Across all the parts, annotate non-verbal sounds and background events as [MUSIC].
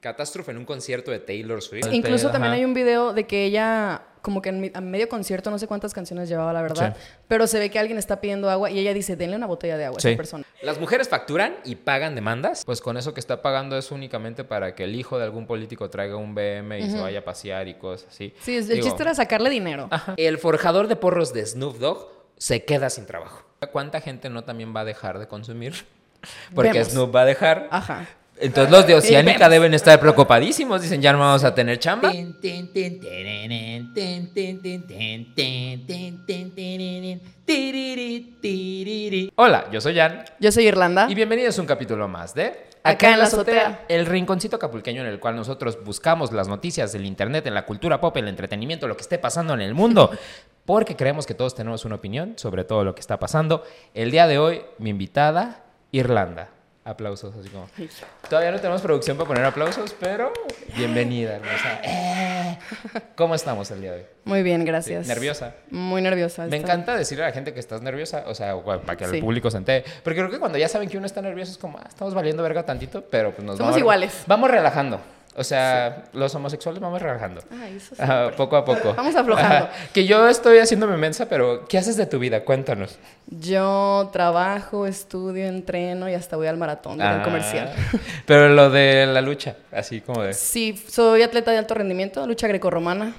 Catástrofe en un concierto de Taylor Swift. Incluso también hay un video de que ella, como que en a medio concierto, no sé cuántas canciones llevaba, la verdad, pero se ve que alguien está pidiendo agua y ella dice, denle una botella de agua a esa persona. Las mujeres facturan y pagan demandas, pues con eso que está pagando es únicamente para que el hijo de algún político traiga un BM y se vaya a pasear y cosas así. Sí, el chiste era sacarle dinero. El forjador de porros de Snoop Dogg se queda sin trabajo. ¿Cuánta gente no también va a dejar de consumir? [LAUGHS] Porque Snoop va a dejar. Ajá. Entonces los de Oceánica deben estar preocupadísimos. Dicen, ya no vamos a tener chamba. Hola, yo soy Jan. Yo soy Irlanda. Y bienvenidos a un capítulo más de Acá, en la azotea, el rinconcito capulqueño en el cual nosotros buscamos las noticias del internet, en la cultura pop, el entretenimiento, lo que esté pasando en el mundo, [LAUGHS] porque creemos que todos tenemos una opinión sobre todo lo que está pasando. El día de hoy, mi invitada, Irlanda aplausos, así como. Todavía no tenemos producción para poner aplausos, pero bienvenida, hermosa. [LAUGHS] Eh. ¿Cómo estamos el día de hoy? Muy bien, gracias. ¿Nerviosa? Muy nerviosa. Me encanta decirle a la gente que estás nerviosa, o sea, para que el público se entere. Porque creo que cuando ya saben que uno está nervioso es como, ah, estamos valiendo verga tantito, pero pues nos Somos iguales. Vamos relajando. O sea, los homosexuales vamos relajando. poco a poco. Vamos aflojando. Que yo estoy haciéndome mensa, pero ¿qué haces de tu vida? Cuéntanos. Yo trabajo, estudio, entreno y hasta voy al maratón de comercial. [LAUGHS] Pero lo de la lucha, así como de... Sí, soy atleta de alto rendimiento, lucha grecorromana.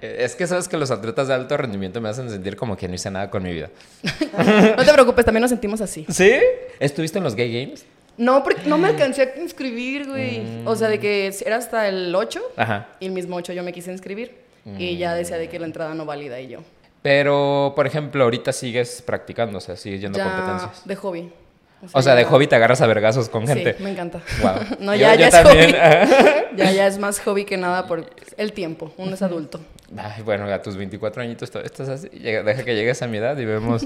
Es que sabes que los atletas de alto rendimiento me hacen sentir como que no hice nada con mi vida. [LAUGHS] no te preocupes, también nos sentimos así. ¿Sí? ¿Estuviste en los Gay Games? No, porque no me alcancé a inscribir, güey. O sea, de que era hasta el 8 Ajá. y el mismo 8 yo me quise inscribir. Y ya decía de que la entrada no valida y yo. Pero, por ejemplo, ahorita sigues practicando, o sea, sigues yendo a competencias. De hobby. O sea, de hobby te agarras a vergazos con gente. Sí, me encanta. [LAUGHS] Wow. [LAUGHS] no, ya, ya es hobby. [LAUGHS] ya, ya es más hobby que nada por el tiempo. Uno es adulto. Ay, bueno, a tus 24 añitos estás así. Deja que llegues a mi edad y vemos,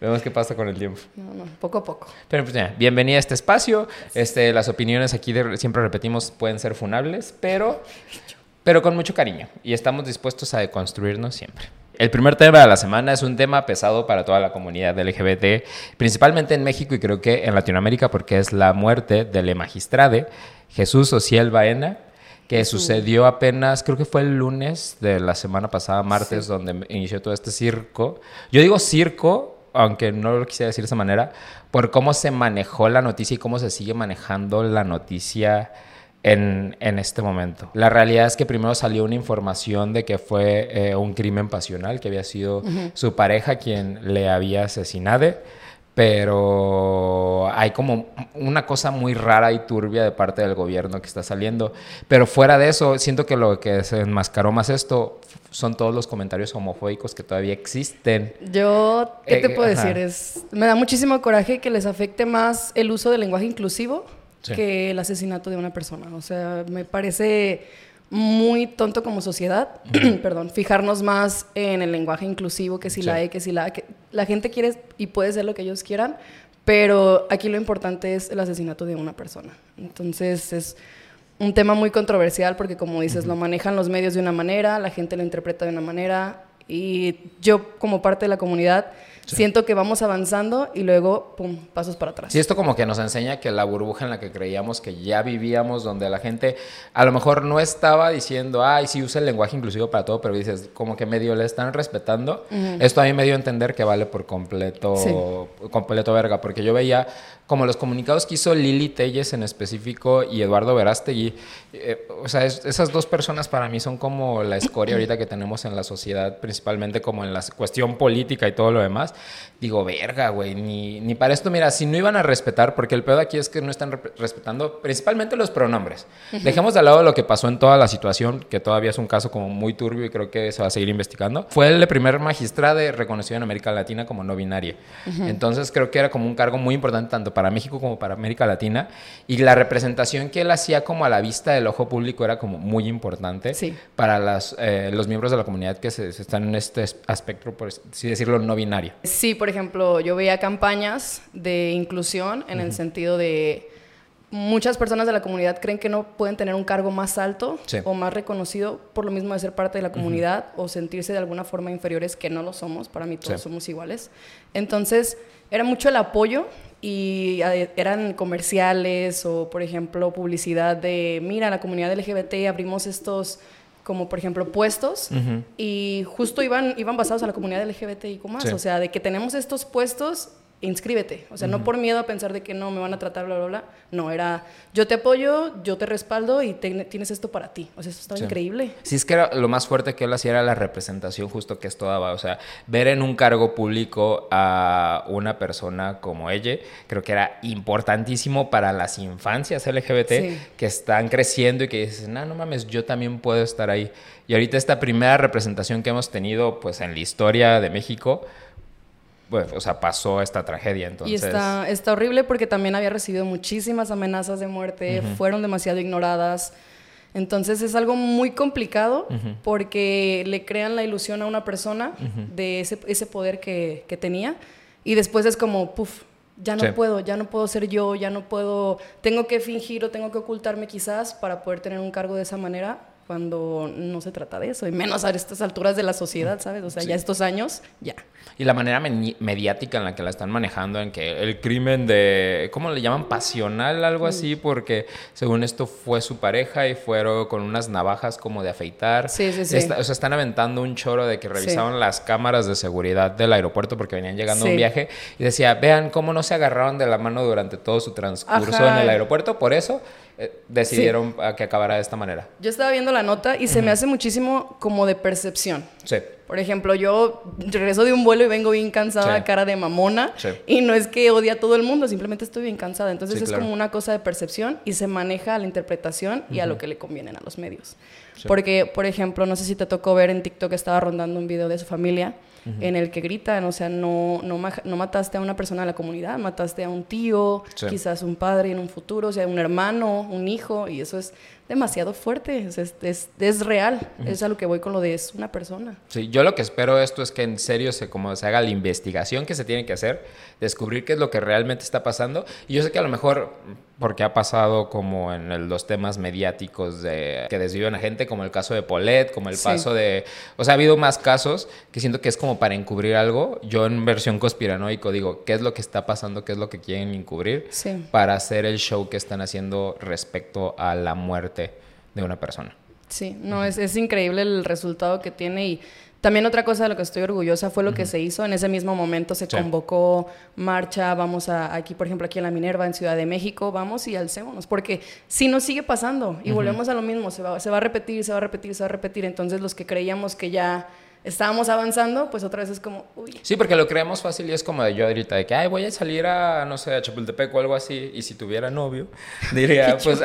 vemos qué pasa con el tiempo. No, no, poco a poco. Pero pues ya, bienvenida a este espacio. Este, las opiniones aquí siempre repetimos pueden ser funables, pero, pero con mucho cariño. Y estamos dispuestos a deconstruirnos siempre. El primer tema de la semana es un tema pesado para toda la comunidad LGBT, principalmente en México y creo que en Latinoamérica, porque es la muerte del magistrade Jesús Ociel Baena, que sucedió apenas, creo que fue el lunes de la semana pasada, martes, donde inició todo este circo. Yo digo circo, aunque no lo quisiera decir de esa manera, por cómo se manejó la noticia y cómo se sigue manejando la noticia en, este momento. La realidad es que primero salió una información de que fue eh, un crimen pasional, que había sido su pareja quien le había asesinado pero hay como una cosa muy rara y turbia de parte del gobierno que está saliendo. Pero fuera de eso, siento que lo que se enmascaró más esto son todos los comentarios homofóbicos que todavía existen. Yo, ¿qué te eh, puedo decir? Es, me da muchísimo coraje que les afecte más el uso del lenguaje inclusivo que el asesinato de una persona. O sea, me parece muy tonto como sociedad, [CLEARS THROAT] perdón, fijarnos más en el lenguaje inclusivo, que si la E, que si la que la gente quiere y puede ser lo que ellos quieran, pero aquí lo importante es el asesinato de una persona. Entonces es un tema muy controversial porque como dices, lo manejan los medios de una manera, la gente lo interpreta de una manera y yo como parte de la comunidad Siento que vamos avanzando y luego, pum, pasos para atrás. Sí, esto como que nos enseña que la burbuja en la que creíamos que ya vivíamos, donde la gente a lo mejor no estaba diciendo, ay, sí usa el lenguaje inclusivo para todo, pero dices, como que medio le están respetando. Esto a mí me dio a entender que vale por completo, completo verga, porque yo veía como los comunicados que hizo Lili Telles en específico y Eduardo Verástegui. Eh, o sea, esas dos personas para mí son como la escoria ahorita que tenemos en la sociedad, principalmente como en la cuestión política y todo lo demás digo, verga, güey, ni, ni para esto, mira, si no iban a respetar, porque el pedo aquí es que no están respetando principalmente los pronombres. Dejemos de lado lo que pasó en toda la situación, que todavía es un caso como muy turbio y creo que se va a seguir investigando. Fue el primer magistrado reconocido en América Latina como no binario. Entonces creo que era como un cargo muy importante tanto para México como para América Latina y la representación que él hacía como a la vista del ojo público era como muy importante para las, eh, los miembros de la comunidad que se, están en este aspecto, por así decirlo, no binario. Sí, por ejemplo, yo veía campañas de inclusión en el sentido de muchas personas de la comunidad creen que no pueden tener un cargo más alto o más reconocido por lo mismo de ser parte de la comunidad o sentirse de alguna forma inferiores que no lo somos, para mí todos somos iguales. Entonces, era mucho el apoyo y eran comerciales o, por ejemplo, publicidad de, mira, la comunidad LGBT abrimos estos como por ejemplo puestos y justo iban, iban basados a la comunidad LGBT y más, o sea, de que tenemos estos puestos inscríbete. O sea, no por miedo a pensar de que no me van a tratar, bla, bla, bla. No, era yo te apoyo, yo te respaldo y tienes esto para ti. O sea, eso estaba increíble. Sí, es que era, lo más fuerte que él hacía era la representación justo que esto daba. O sea, ver en un cargo público a una persona como ella, creo que era importantísimo para las infancias LGBT que están creciendo y que dicen, no, no mames, yo también puedo estar ahí. Y ahorita esta primera representación que hemos tenido pues en la historia de México, pues, o sea, pasó esta tragedia. Entonces... Y está, está horrible porque también había recibido muchísimas amenazas de muerte, fueron demasiado ignoradas. Entonces es algo muy complicado porque le crean la ilusión a una persona de ese, ese poder que, que, tenía y después es como, puff, ya no puedo, ya no puedo ser yo, ya no puedo, tengo que fingir o tengo que ocultarme quizás para poder tener un cargo de esa manera cuando no se trata de eso, y menos a estas alturas de la sociedad, ¿sabes? O sea, ya estos años, ya. Y la manera mediática en la que la están manejando, en que el crimen de, ¿cómo le llaman? Pasional, algo así, porque según esto fue su pareja y fueron con unas navajas como de afeitar. Sí, sí, sí. o sea, están aventando un choro de que revisaban las cámaras de seguridad del aeropuerto porque venían llegando a un viaje y decía, vean cómo no se agarraron de la mano durante todo su transcurso en el aeropuerto, por eso eh, decidieron que acabara de esta manera. Yo estaba viendo la nota y se me hace muchísimo como de percepción. Sí. Por ejemplo, yo regreso de un vuelo y vengo bien cansada, cara de mamona, y no es que odie a todo el mundo, simplemente estoy bien cansada. Entonces es como una cosa de percepción y se maneja a la interpretación y a lo que le convienen a los medios. Porque, por ejemplo, no sé si te tocó ver en TikTok, estaba rondando un video de su familia en el que gritan, o sea, no, no, no, mataste a una persona de la comunidad, mataste a un tío, quizás un padre en un futuro, o sea, un hermano, un hijo, y eso es demasiado fuerte, es, es, es real, es a lo que voy con lo de es una persona. Sí, yo lo que espero esto es que en serio se, como se haga la investigación que se tiene que hacer, descubrir qué es lo que realmente está pasando, y yo sé que a lo mejor, porque ha pasado como en los temas mediáticos de que desviven a gente, como el caso de Paulette, como el paso de, o sea, ha habido más casos que siento que es como para encubrir algo, yo en versión conspiranoico digo, ¿qué es lo que está pasando? ¿Qué es lo que quieren encubrir? Para hacer el show que están haciendo respecto a la muerte de una persona. Sí, no, es, es increíble el resultado que tiene y también otra cosa de lo que estoy orgullosa fue lo que se hizo. En ese mismo momento se convocó marcha, vamos a, aquí, por ejemplo, aquí en La Minerva, en Ciudad de México, vamos y alcémonos, porque si nos sigue pasando y volvemos a lo mismo, se va, se va a repetir, se va a repetir, se va a repetir. Entonces los que creíamos que ya estábamos avanzando, pues otra vez es como, uy. Sí, porque lo creemos fácil y es como de yo ahorita, de que, ay, voy a salir a, no sé, a Chapultepec o algo así, y si tuviera novio, [LAUGHS] diría, [LAUGHS] pues,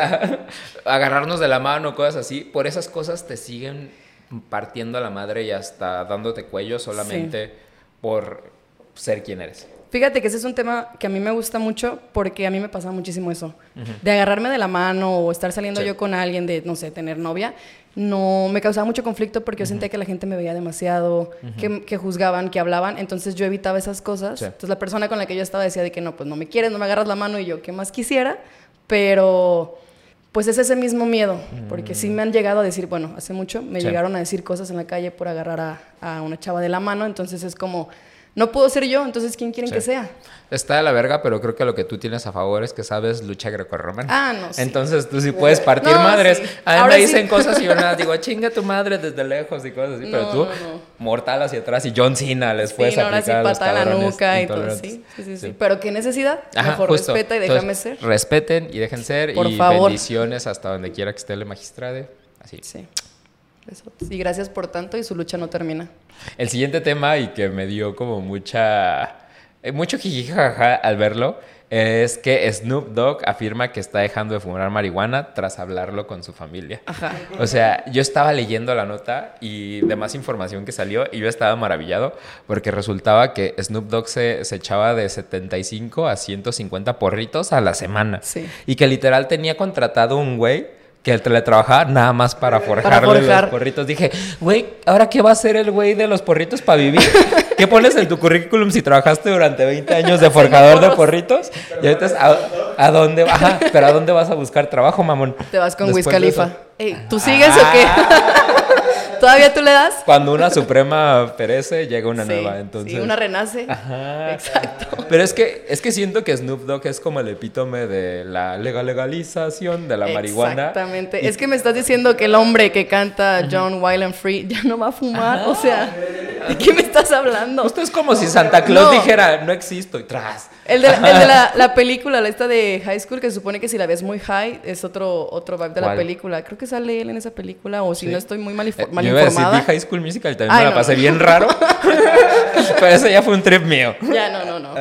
agarrarnos de la mano, cosas así. Por esas cosas te siguen partiendo a la madre y hasta dándote cuello solamente por ser quien eres. Fíjate que ese es un tema que a mí me gusta mucho porque a mí me pasa muchísimo eso. De agarrarme de la mano o estar saliendo yo con alguien de, no sé, tener novia no me causaba mucho conflicto porque yo sentía que la gente me veía demasiado, que, juzgaban, que hablaban, entonces yo evitaba esas cosas. Entonces la persona con la que yo estaba decía de que no, pues no me quieres, no me agarras la mano y yo, ¿qué más quisiera? Pero pues es ese mismo miedo, porque sí me han llegado a decir, bueno, hace mucho me llegaron a decir cosas en la calle por agarrar a, a una chava de la mano, entonces es como no puedo ser yo, entonces ¿quién quieren que sea? Está de la verga, pero creo que lo que tú tienes a favor es que sabes lucha grecorromana. Ah, no. Sí. Entonces tú sí puedes [LAUGHS] partir madres. A mí me dicen cosas y yo nada, [LAUGHS] digo, chinga tu madre desde lejos y cosas así, pero tú, mortal hacia atrás y John Cena les puedes sí, ahora sí pata la nuca y todo. Sí, sí, sí, Pero qué necesidad. Mejor respeta y déjame ser. Respeten y dejen ser. Por y bendiciones hasta donde quiera que esté el magistrade. Así. Sí. Y gracias por tanto y su lucha no termina. El siguiente tema y que me dio como mucha... Eh, mucho jijijaja al verlo es que Snoop Dogg afirma que está dejando de fumar marihuana tras hablarlo con su familia. Ajá. O sea, yo estaba leyendo la nota y de más información que salió y yo estaba maravillado porque resultaba que Snoop Dogg se, se echaba de 75 a 150 porritos a la semana. Sí. Y que literal tenía contratado un güey que el teletrabajaba nada más para forjarle los porritos. Dije, güey, ¿ahora qué va a hacer el güey de los porritos para vivir? [LAUGHS] ¿Qué pones en tu currículum si trabajaste durante 20 años de [LAUGHS] forjador de porritos? Y ahorita, ¿a, dónde vas? pero ¿a dónde vas a buscar trabajo, mamón? Te vas con Wiz Khalifa. ¿Tú sigues o qué? ¿Todavía tú le das? Cuando una suprema perece, llega una nueva. Entonces... Sí, una renace. Ajá. Exacto. Pero es que, es que siento que Snoop Dogg es como el epítome de la legal legalización de la marihuana. Exactamente. Es que me estás diciendo que el hombre que canta John Wild and Free ya no va a fumar. O sea, ¿de qué me estás hablando? Esto es como si Santa Claus dijera, no existo, y tras. El de, la, [LAUGHS] la, película, la esta de High School, que se supone que si la ves muy high, es otro, otro vibe de la película. Creo que sale él en esa película, o si no estoy muy mal, eh, mal yo informada. Iba a High School Musical también me la pasé bien raro. [LAUGHS] Pero eso ya fue un trip mío. Ya, no, no, no.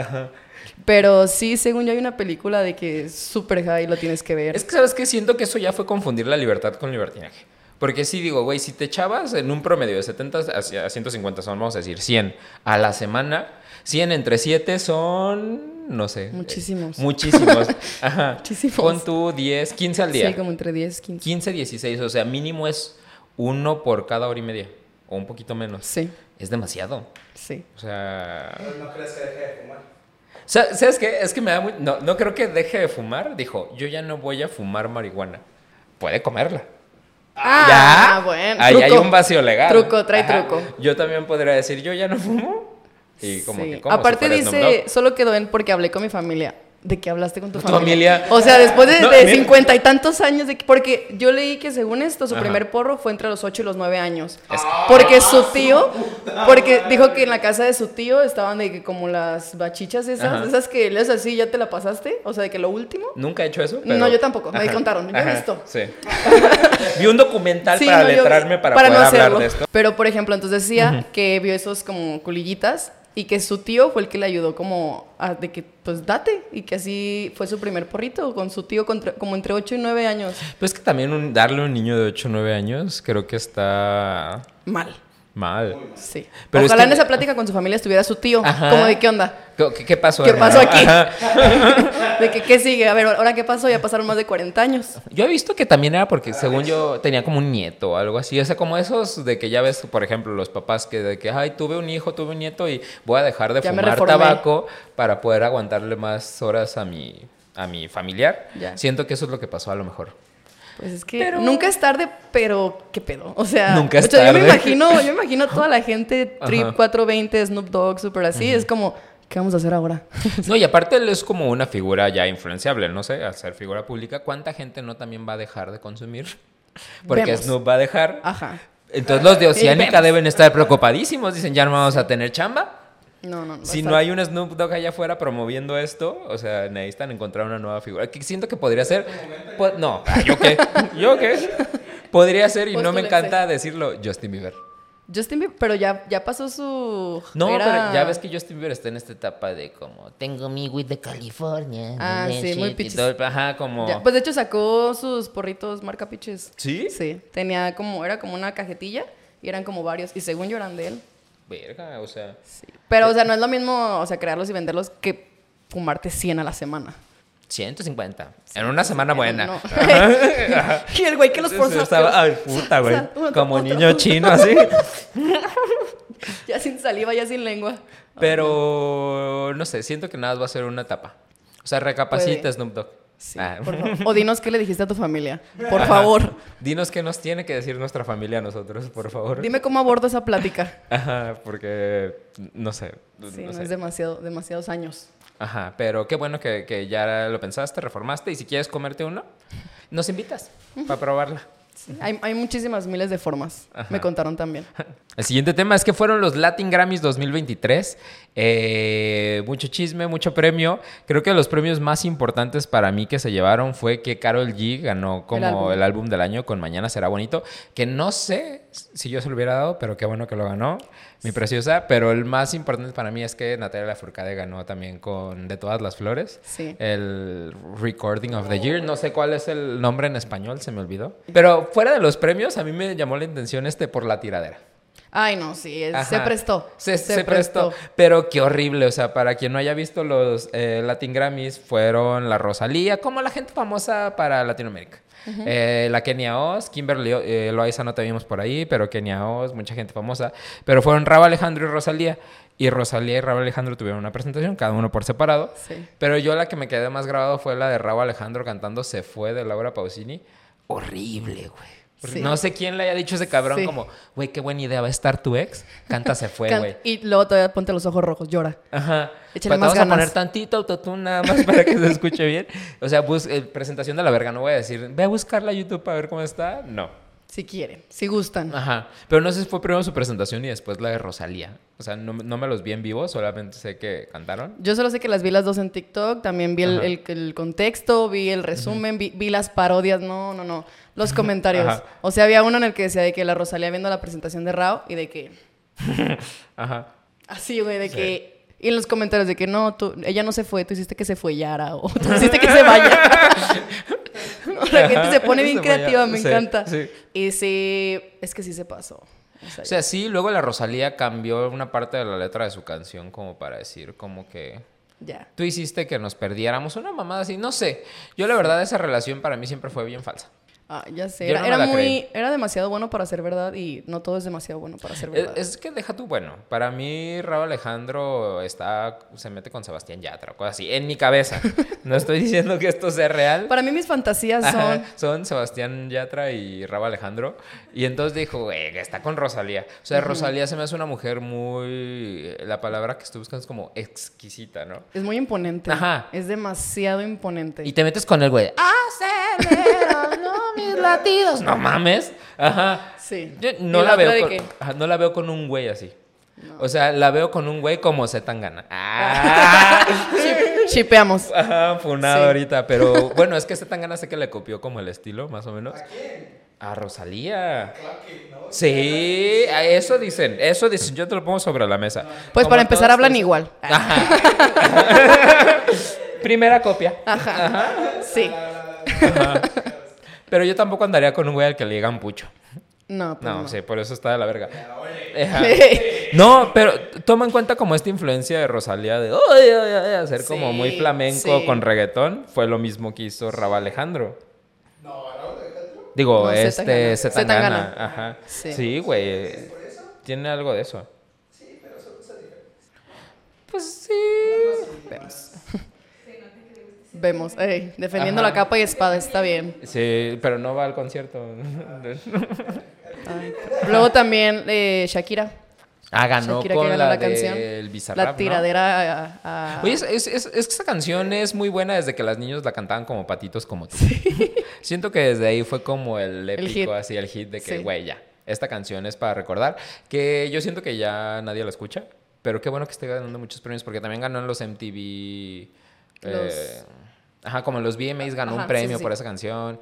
Pero sí, según yo hay una película de que es súper high, lo tienes que ver. Es que, ¿sabes qué? Siento que eso ya fue confundir la libertad con libertinaje. Porque sí digo, güey, si te echabas en un promedio de 70 a 150 son, vamos a decir, 100 a la semana, 100 entre 7 son no sé. Muchísimos. Muchísimos. [LAUGHS] Ajá. Muchísimos. Pon tú 10, 15 al día. Sí, como entre 10, 15. 15, 16. O sea, mínimo es uno por cada hora y media. O un poquito menos. Sí. Es demasiado. Sí. O sea. ¿No crees que deje de fumar? ¿Sabes qué? Es que me da muy... No, no creo que deje de fumar. Dijo, yo ya no voy a fumar marihuana. Puede comerla. Ah, ¿Ya? bueno. Ahí hay un vacío legal. Truco, trae truco. Yo también podría decir, yo ya no fumo. Y como que como Aparte dice, solo quedó en porque hablé con mi familia. ¿De qué hablaste con tu, familia? O sea, después de cincuenta y tantos años, de, porque yo leí que según esto, su primer porro fue entre los ocho y los nueve años. Porque su tío, porque dijo que en la casa de su tío estaban de que como las bachichas esas, esas que lees así, ¿ya te la pasaste? O sea, de que lo último. Nunca he hecho eso. No, yo tampoco, me contaron, yo he visto. Sí. [LAUGHS] Vi un documental para letrarme para, poder hablar de esto. Pero, por ejemplo, entonces decía que vio esos como culillitas y que su tío fue el que le ayudó como a, de que pues date y que así fue su primer porrito con su tío como entre 8 y 9 años. Pues es que también darle a un niño de 8 o 9 años creo que está mal. Mal. Sí. Pero Ojalá en esa plática con su familia estuviera su tío. Como de qué onda. ¿Qué, pasó? ¿Qué pasó aquí? [LAUGHS] de que qué sigue. A ver, ahora qué pasó. Ya pasaron más de 40 años. Yo he visto que también era porque, según yo, tenía como un nieto o algo así. O sea, como esos de que ya ves, por ejemplo, los papás que de que, ay, tuve un hijo, tuve un nieto y voy a dejar de fumar tabaco para poder aguantarle más horas a mi, a mi familiar. Siento que eso es lo que pasó a lo mejor. Pues es que nunca es tarde, pero qué pedo. O sea, nunca es tarde. yo me imagino, yo me [LAUGHS] imagino toda la gente Trip 420, Snoop Dogg, super así, es como ¿qué vamos a hacer ahora? [LAUGHS] no, y aparte él es como una figura ya influenciable, no sé, al ser figura pública, ¿cuánta gente no también va a dejar de consumir? [LAUGHS] Porque Snoop va a dejar. Ajá. Entonces los de Oceánica deben estar preocupadísimos, dicen, ya no vamos a tener chamba. No, no, si no hay un Snoop Dogg allá afuera promoviendo esto, o sea, necesitan encontrar una nueva figura. Que siento que podría ser. no, ah, ¿yo qué? ¿Yo qué? Podría ser, y no me encanta decirlo, Justin Bieber. Justin Bieber, pero ya, ya pasó su. No, pero ya ves que Justin Bieber está en esta etapa de como, tengo mi weed de California. Ah, sí, muy piches. Ajá, como. pues de hecho sacó sus porritos marca piches. ¿Sí? Sí. Tenía como, era como una cajetilla y eran como varios. Y según yo eran de él. Verga, o sea. Pero, o sea, no es lo mismo, o sea, crearlos y venderlos que fumarte 100 a la semana. 150. en una semana buena. [LAUGHS] [LAUGHS] y el güey que los forzaba. Ay, [LAUGHS] puta, güey. Como niño chino, así. ya sin saliva, ya sin lengua. Pero, no sé, siento que nada va a ser una etapa. O sea, recapacita Snoop Dogg. Ah. O dinos qué le dijiste a tu familia, por favor. Dinos qué nos tiene que decir nuestra familia a nosotros, por favor. Dime cómo abordo esa plática. Ajá, porque no sé. Sí, no, es demasiado, demasiados años. Ajá, pero qué bueno que, ya lo pensaste, reformaste y si quieres comerte uno, nos invitas para probarla. Hay, muchísimas miles de formas, me contaron también. [LAUGHS] El siguiente tema es que fueron los Latin Grammys 2023. Eh, mucho chisme, mucho premio. Creo que los premios más importantes para mí que se llevaron fue que Carol G ganó como el álbum, del año con Mañana será bonito. Que no sé si yo se lo hubiera dado, pero qué bueno que lo ganó, mi preciosa. Pero el más importante para mí es que Natalia Lafourcade ganó también con De todas las flores. Sí. El Recording of the Year. No sé cuál es el nombre en español, se me olvidó. Pero fuera de los premios, a mí me llamó la intención este por la tiradera. Ay, no, sí, se prestó. Se, prestó. Pero qué horrible, o sea, para quien no haya visto los eh, Latin Grammys, fueron la Rosalía, como la gente famosa para Latinoamérica. Eh, la Kenia Oz, Kimberly eh, Loaiza no te vimos por ahí, pero Kenia Oz, mucha gente famosa. Pero fueron Rabo Alejandro y Rosalía. Y Rosalía y Rabo Alejandro tuvieron una presentación, cada uno por separado. Sí. Pero yo la que me quedé más grabado fue la de Rabo Alejandro cantando Se fue de Laura Pausini. Horrible, güey No sé quién le haya dicho a ese cabrón como, güey, qué buena idea, va a estar tu ex. Canta se fue, güey. y luego todavía ponte los ojos rojos, llora. Ajá. Échale más vamos a poner tantito autotune nada más para que se escuche bien. O sea, eh, presentación de la verga, no voy a decir, ve a buscarla a YouTube para ver cómo está. No. Si quieren, si gustan. Ajá. Pero no sé si fue primero su presentación y después la de Rosalía. O sea, no, me los vi en vivo, solamente sé que cantaron. Yo solo sé que las vi las dos en TikTok, también vi el, contexto, vi el resumen, vi, las parodias, no, no, no, los comentarios. O sea, había uno en el que decía de que la Rosalía viendo la presentación de Rao y de que... [LAUGHS] Ajá. Así, güey, de que... Y en los comentarios de que no, tú, ella no se fue, tú hiciste que se fue Yara o tú hiciste que se vaya. [LAUGHS] la gente se pone bien [LAUGHS] creativa, me encanta. Y sí, es que sí se pasó. O sea, sí, luego la Rosalía cambió una parte de la letra de su canción como para decir como que... Ya. Tú hiciste que nos perdiéramos una mamada así, no sé. Yo la verdad esa relación para mí siempre fue bien falsa. Ah, ya sé. Era, muy, era demasiado bueno para ser verdad y no todo es demasiado bueno para ser verdad. Es, que deja tú bueno. Para mí, Raúl Alejandro está, se mete con Sebastián Yatra, cosas así, en mi cabeza. [LAUGHS] No estoy diciendo que esto sea real. Para mí, mis fantasías son. son Sebastián Yatra y Raúl Alejandro. Y entonces dijo, güey, está con Rosalía. O sea, Rosalía se me hace una mujer muy. La palabra que estoy buscando es como exquisita, ¿no? Es muy imponente. Ajá. Es demasiado imponente. Y te metes con el güey. [LAUGHS] ¡Acelera! Latidos. No mames. Ajá. Sí. no, la, veo con, no la veo con un güey así. O sea, la veo con un güey como se tan gana. [LAUGHS] Ah. Chipeamos. Ajá, funado ahorita. Pero [LAUGHS] bueno, es que se tan gana sé que le copió como el estilo, más o menos. ¿A quién? A Rosalía. Sí, eso dicen, eso dicen, yo te lo pongo sobre la mesa. Pues para empezar hablan igual. Ajá. [LAUGHS] Primera copia. Ajá. Ajá. Sí. Ajá. Pero yo tampoco andaría con un güey al que le digan pucho. No, pues no, sí, por eso está de la verga. [LAUGHS] no, pero toma en cuenta como esta influencia de Rosalía de hacer como muy flamenco con reggaetón. Fue lo mismo que hizo Raba Alejandro. No, Alejandro. Digo, este Zetangana. Ajá. Sí, güey. Tiene algo de eso. Sí, pero son. Pues sí. Vemos, defendiendo la capa y espada, está bien. Sí, pero no va al concierto. Luego también eh, Shakira. Ah, ganó con la, canción. la tiradera a, Oye, es, es, que esa canción es muy buena desde que los niños la cantaban como patitos como tú. [LAUGHS] Siento que desde ahí fue como el épico, así, el hit de que, güey, ya, esta canción es para recordar. Que yo siento que ya nadie la escucha, pero qué bueno que esté ganando muchos premios porque también ganó en los MTV... Eh, ajá, como los VMAs ganó un premio por esa canción.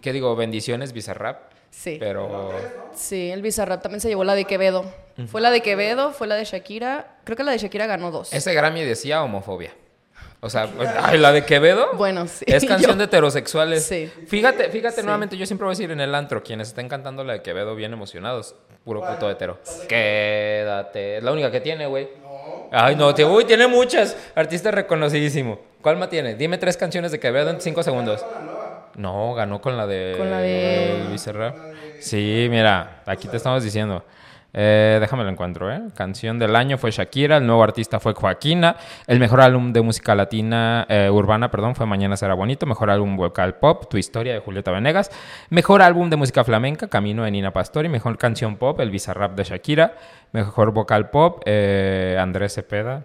¿Qué digo? Bendiciones, Bizarrap. Sí. Pero. Sí, el Bizarrap también se llevó la de Quevedo. Fue la de Quevedo, fue la de Shakira. Creo que la de Shakira ganó dos. Ese Grammy decía homofobia. O sea, la de Quevedo. Bueno, sí. Es [LAUGHS] canción de heterosexuales. Sí. Fíjate, fíjate nuevamente, yo siempre voy a decir en el antro, quienes estén cantando la de Quevedo bien emocionados. Puro puto hetero. Quédate. Es la única que tiene, güey. Ay, no, te, uy, tiene muchas. Artista reconocidísimo. ¿Cuál más tiene? Dime tres canciones de Quevedo en cinco segundos. No, ganó con la de. Con la de. Sí, mira, aquí te estamos diciendo. Eh, déjame lo encuentro, ¿eh? Canción del año fue Shakira, el nuevo artista fue Joaquina, el mejor álbum de música latina, eh, urbana, perdón, fue Mañana será bonito, mejor álbum vocal pop, Tu historia de Julieta Venegas, mejor álbum de música flamenca, Camino de Nina Pastori, mejor canción pop, El Bizarrap de Shakira, mejor vocal pop, eh, Andrés Cepeda,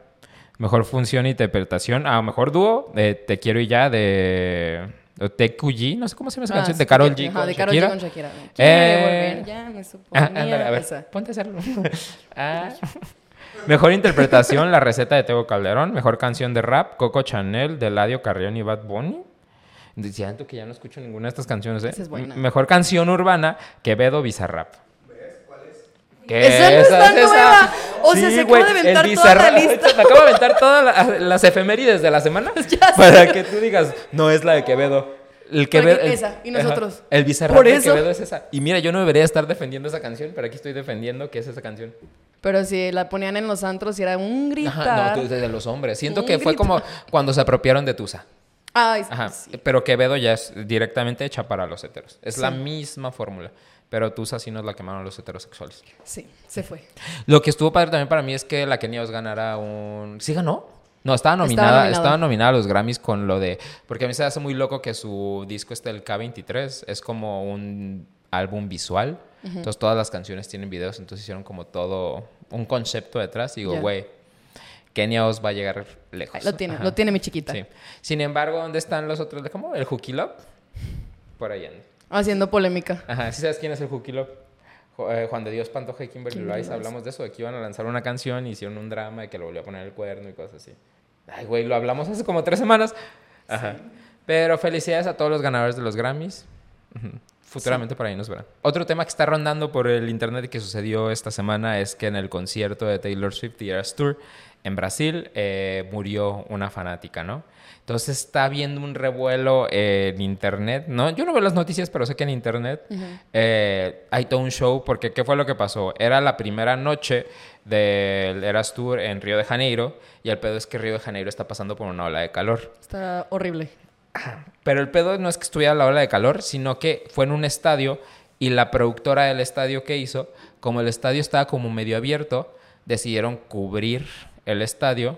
mejor función e interpretación, ah, mejor dúo, Te quiero y ya de TQG, no sé cómo se llama esa ah, canción, de Carol G. con de Carol G con Shakira. Eh... Ya me suponía. Ah, a ver, ponte a hacerlo. [LAUGHS] ah. Mejor interpretación, La receta de Teo Calderón. Mejor canción de rap, Coco Chanel, de Ladio Carrión y Bad Bunny. Siento que ya no escucho ninguna de estas canciones. ¿eh? Es buena. Mejor canción urbana, Quevedo Bizarrap. ¿Qué? Esa no está nueva. O sea, [LAUGHS] se acaba de aventar toda la lista. Me acabo de aventar todas las efemérides de la semana [LAUGHS] para que tú digas, no es la de Quevedo. El Quevedo, esa, y nosotros. el Bizarrap de Quevedo es esa. Y mira, yo no debería estar defendiendo esa canción, pero aquí estoy defendiendo que es esa canción. Pero si la ponían en los antros y era un gritar. Ajá, no, de los hombres. Siento que fue como cuando se apropiaron de Tusa. Ay, Ajá. Pero Quevedo ya es directamente hecha para los heteros. Es la misma fórmula. Pero Tusa sí nos la quemaron los heterosexuales. Sí, se fue. Lo que estuvo padre también para mí es que la Kenia Os ganara un... ¿Sí ganó? No, estaba nominada, estaba nominada, a los Grammys con lo de... Porque a mí se hace muy loco que su disco este, el K23, es como un álbum visual. Entonces todas las canciones tienen videos, entonces hicieron como todo un concepto detrás. Y digo, güey, Kenia Oz va a llegar lejos. Lo tiene, lo tiene mi chiquita. Sí. Sin embargo, ¿dónde están los otros? ¿Cómo? ¿El Hooky Love? Por ahí Haciendo polémica. Ajá, ¿sí sabes quién es el Love? Eh, Juan de Dios Pantoja y Kimberly Rice, hablamos de eso, de que iban a lanzar una canción, hicieron un drama de que lo volvió a poner el cuerno y cosas así. Ay, güey, lo hablamos hace como tres semanas. Ajá. Pero felicidades a todos los ganadores de los Grammys. Futuramente por ahí nos verán. Otro tema que está rondando por el internet y que sucedió esta semana es que en el concierto de Taylor Swift y Eras Tour en Brasil eh, murió una fanática, ¿no? Entonces está habiendo un revuelo en internet, ¿no? Yo no veo las noticias, pero sé que en internet eh, hay todo un show, porque ¿qué fue lo que pasó? Era la primera noche del Eras Tour en Río de Janeiro, y el pedo es que Río de Janeiro está pasando por una ola de calor. Está horrible. Pero el pedo no es que estuviera la ola de calor, sino que fue en un estadio, y la productora del estadio que hizo, como el estadio estaba como medio abierto, decidieron cubrir el estadio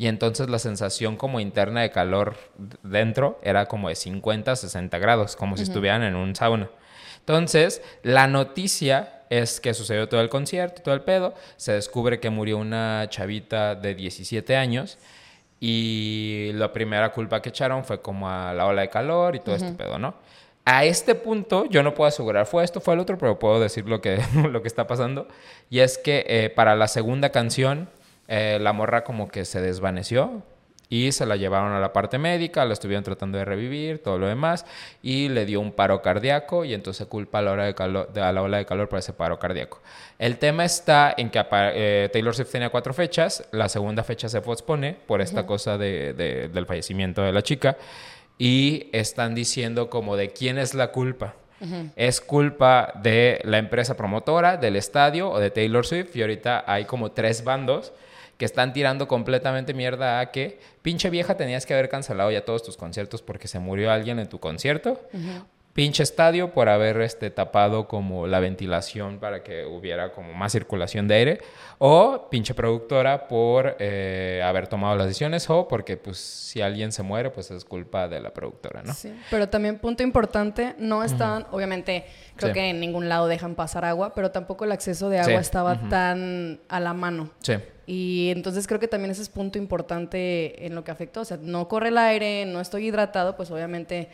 y entonces la sensación como interna de calor dentro era como de 50, 60 grados, como si estuvieran en un sauna. Entonces, la noticia es que sucedió todo el concierto, todo el pedo, se descubre que murió una chavita de 17 años y la primera culpa que echaron fue como a la ola de calor y todo este pedo, ¿no? A este punto, yo no puedo asegurar, fue esto, fue el otro, pero puedo decir lo que, [LAUGHS] lo que está pasando. Y es que eh, para la segunda canción, eh, la morra como que se desvaneció y se la llevaron a la parte médica, la estuvieron tratando de revivir, todo lo demás, y le dio un paro cardíaco y entonces culpa a la, hora de calor, a la ola de calor por ese paro cardíaco. El tema está en que eh, Taylor Swift tenía cuatro fechas, la segunda fecha se pospone por esta cosa del fallecimiento de la chica, y están diciendo como de quién es la culpa. Es culpa de la empresa promotora, del estadio o de Taylor Swift, y ahorita hay como tres bandos que están tirando completamente mierda a que pinche vieja tenías que haber cancelado ya todos tus conciertos porque se murió alguien en tu concierto. Pinche estadio por haber este, tapado como la ventilación para que hubiera como más circulación de aire. O pinche productora por eh, haber tomado las decisiones. O porque pues si alguien se muere pues es culpa de la productora, ¿no? Sí, pero también punto importante, no están, obviamente creo que en ningún lado dejan pasar agua, pero tampoco el acceso de agua estaba tan a la mano. Sí. Y entonces creo que también ese es punto importante en lo que afectó. O sea, no corre el aire, no estoy hidratado, pues obviamente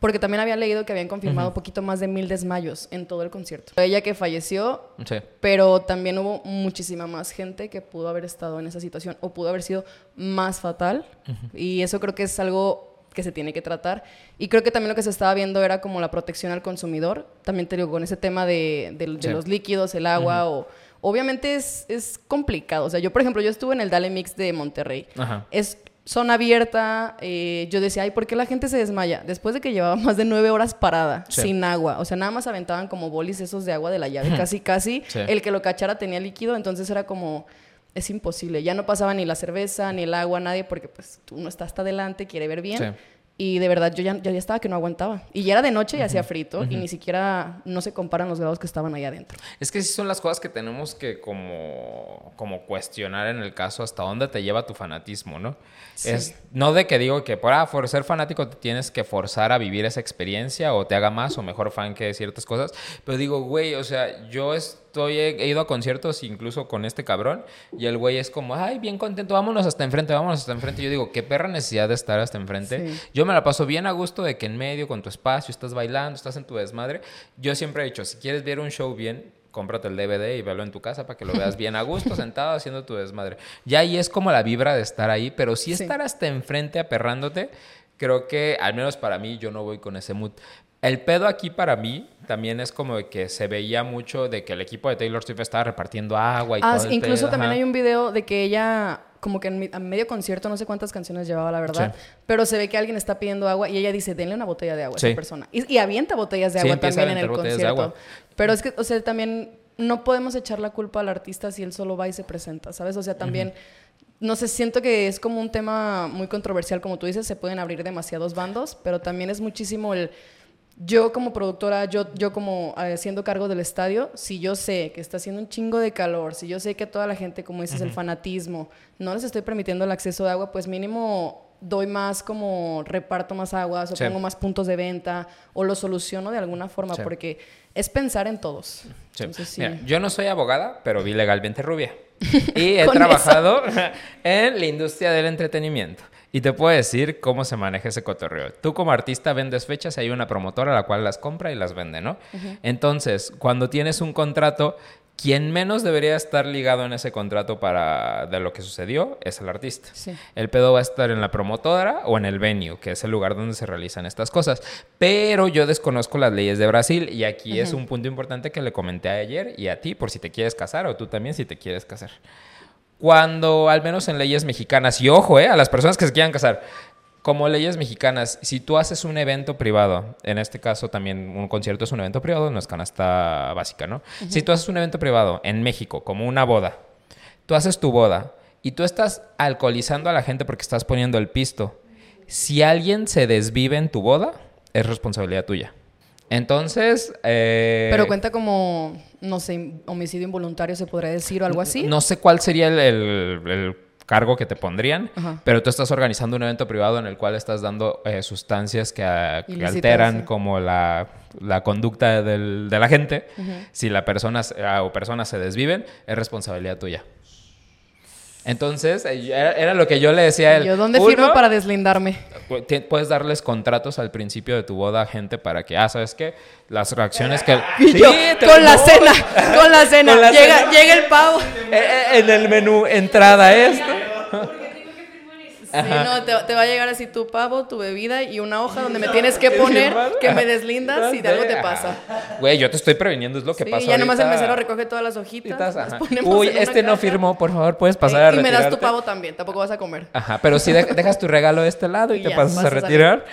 porque también había leído que habían confirmado un poquito más de mil desmayos en todo el concierto. Ella que falleció, pero también hubo muchísima más gente que pudo haber estado en esa situación o pudo haber sido más fatal. Y eso creo que es algo que se tiene que tratar. Y creo que también lo que se estaba viendo era como la protección al consumidor. También te digo, con ese tema de, los líquidos, el agua o... Obviamente es, es complicado. O sea, yo, por ejemplo, yo estuve en el Dale Mix de Monterrey. Es zona abierta, eh, yo decía, ay, ¿por qué la gente se desmaya? Después de que llevaba más de nueve horas parada, sin agua. O sea, nada más aventaban como bolis esos de agua de la llave, casi, casi. El que lo cachara tenía líquido, entonces era como, es imposible. Ya no pasaba ni la cerveza, ni el agua, nadie, porque pues uno está hasta adelante, quiere ver bien. Y de verdad, yo ya, ya, estaba que no aguantaba. Y ya era de noche y hacía frito. Y ni siquiera no se comparan los grados que estaban ahí adentro. Es que sí son las cosas que tenemos que como, como cuestionar en el caso hasta dónde te lleva tu fanatismo, ¿no? Es no de que digo que por, ah, por ser fanático te tienes que forzar a vivir esa experiencia o te haga más o mejor fan que ciertas cosas. Pero digo, güey, o sea, yo estoy, he, ido a conciertos incluso con este cabrón y el güey es como, ay, bien contento, vámonos hasta enfrente, vámonos hasta enfrente. Y yo digo, qué perra necesidad de estar hasta enfrente. Yo me la paso bien a gusto de que en medio, con tu espacio, estás bailando, estás en tu desmadre. Yo siempre he dicho, si quieres ver un show bien, cómprate el DVD y velo en tu casa para que lo veas bien a gusto, [LAUGHS] sentado haciendo tu desmadre. Ya ahí es como la vibra de estar ahí, pero si estar hasta enfrente aperrándote, creo que, al menos para mí, yo no voy con ese mood. El pedo aquí para mí también es como de que se veía mucho de que el equipo de Taylor Swift estaba repartiendo agua y ah, todo. incluso también hay un video de que ella como que en, medio concierto, no sé cuántas canciones llevaba, la verdad, pero se ve que alguien está pidiendo agua y ella dice, denle una botella de agua a esa persona. Y, avienta botellas de agua también en el concierto. Pero es que, o sea, también no podemos echar la culpa al artista si él solo va y se presenta, ¿sabes? O sea, también... No sé, siento que es como un tema muy controversial, como tú dices, se pueden abrir demasiados bandos, pero también es muchísimo el yo como productora, yo, yo como eh, haciendo cargo del estadio, si yo sé que está haciendo un chingo de calor, si yo sé que toda la gente, como dices, el fanatismo, no les estoy permitiendo el acceso de agua, pues mínimo doy más como reparto más aguas o pongo más puntos de venta o lo soluciono de alguna forma porque es pensar en todos. yo no soy abogada, pero vi legalmente rubia. [LAUGHS] Y he trabajado [LAUGHS] en la industria del entretenimiento. Y te puedo decir cómo se maneja ese cotorreo. Tú como artista vendes fechas y hay una promotora a la cual las compra y las vende, ¿no? Entonces, cuando tienes un contrato, quien menos debería estar ligado en ese contrato para de lo que sucedió es el artista. El pedo va a estar en la promotora o en el venue, que es el lugar donde se realizan estas cosas. Pero yo desconozco las leyes de Brasil y aquí es un punto importante que le comenté ayer y a ti por si te quieres casar o tú también si te quieres casar. Cuando, al menos en leyes mexicanas, y ojo, eh, a las personas que se quieran casar, como leyes mexicanas, si tú haces un evento privado, en este caso también un concierto es un evento privado, no es canasta básica, ¿no? Si tú haces un evento privado en México, como una boda, tú haces tu boda y tú estás alcoholizando a la gente porque estás poniendo el pisto, si alguien se desvive en tu boda, es responsabilidad tuya. Entonces... Eh, Pero cuenta como, no sé, homicidio involuntario, se podría decir, o algo así. No sé cuál sería el cargo que te pondrían, pero tú estás organizando un evento privado en el cual estás dando eh, sustancias que, alteran como la, conducta de la gente. Si la persona ah, o personas se desviven, es responsabilidad tuya. Entonces, eh, era, lo que yo le decía a él. ¿Yo dónde firmo para deslindarme? Puedes darles contratos al principio de tu boda a gente para que, ah, ¿sabes qué? Las reacciones que... con, la cena, con la cena, llega, llega el pavo. Eh, en el menú, entrada esto. Sí, no, te, va a llegar así tu pavo, tu bebida y una hoja donde me tienes que [LAUGHS] poner que me deslindas si de algo te [LAUGHS] pasa. Güey, yo te estoy previniendo, es lo que pasa. Y ya nomás el mesero recoge todas las hojitas. Uy, este no firmó, por favor, puedes pasar a retirarte. Y me das tu pavo también, tampoco vas a comer. Ajá, pero si dejas tu regalo de este lado y, te pasas a retirar.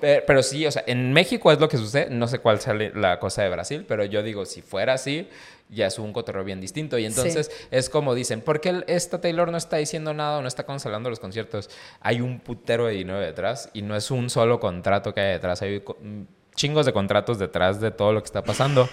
Pero, sí, o sea, en México es lo que sucede. No sé cuál sea la cosa de Brasil, pero yo digo, si fuera así, ya es un cotorreo bien distinto. Y entonces es como dicen, ¿por qué esta Taylor no está diciendo nada o no está cancelando los conciertos? Hay un putero de dinero detrás y no es un solo contrato que hay detrás, hay chingos de contratos detrás de todo lo que está pasando.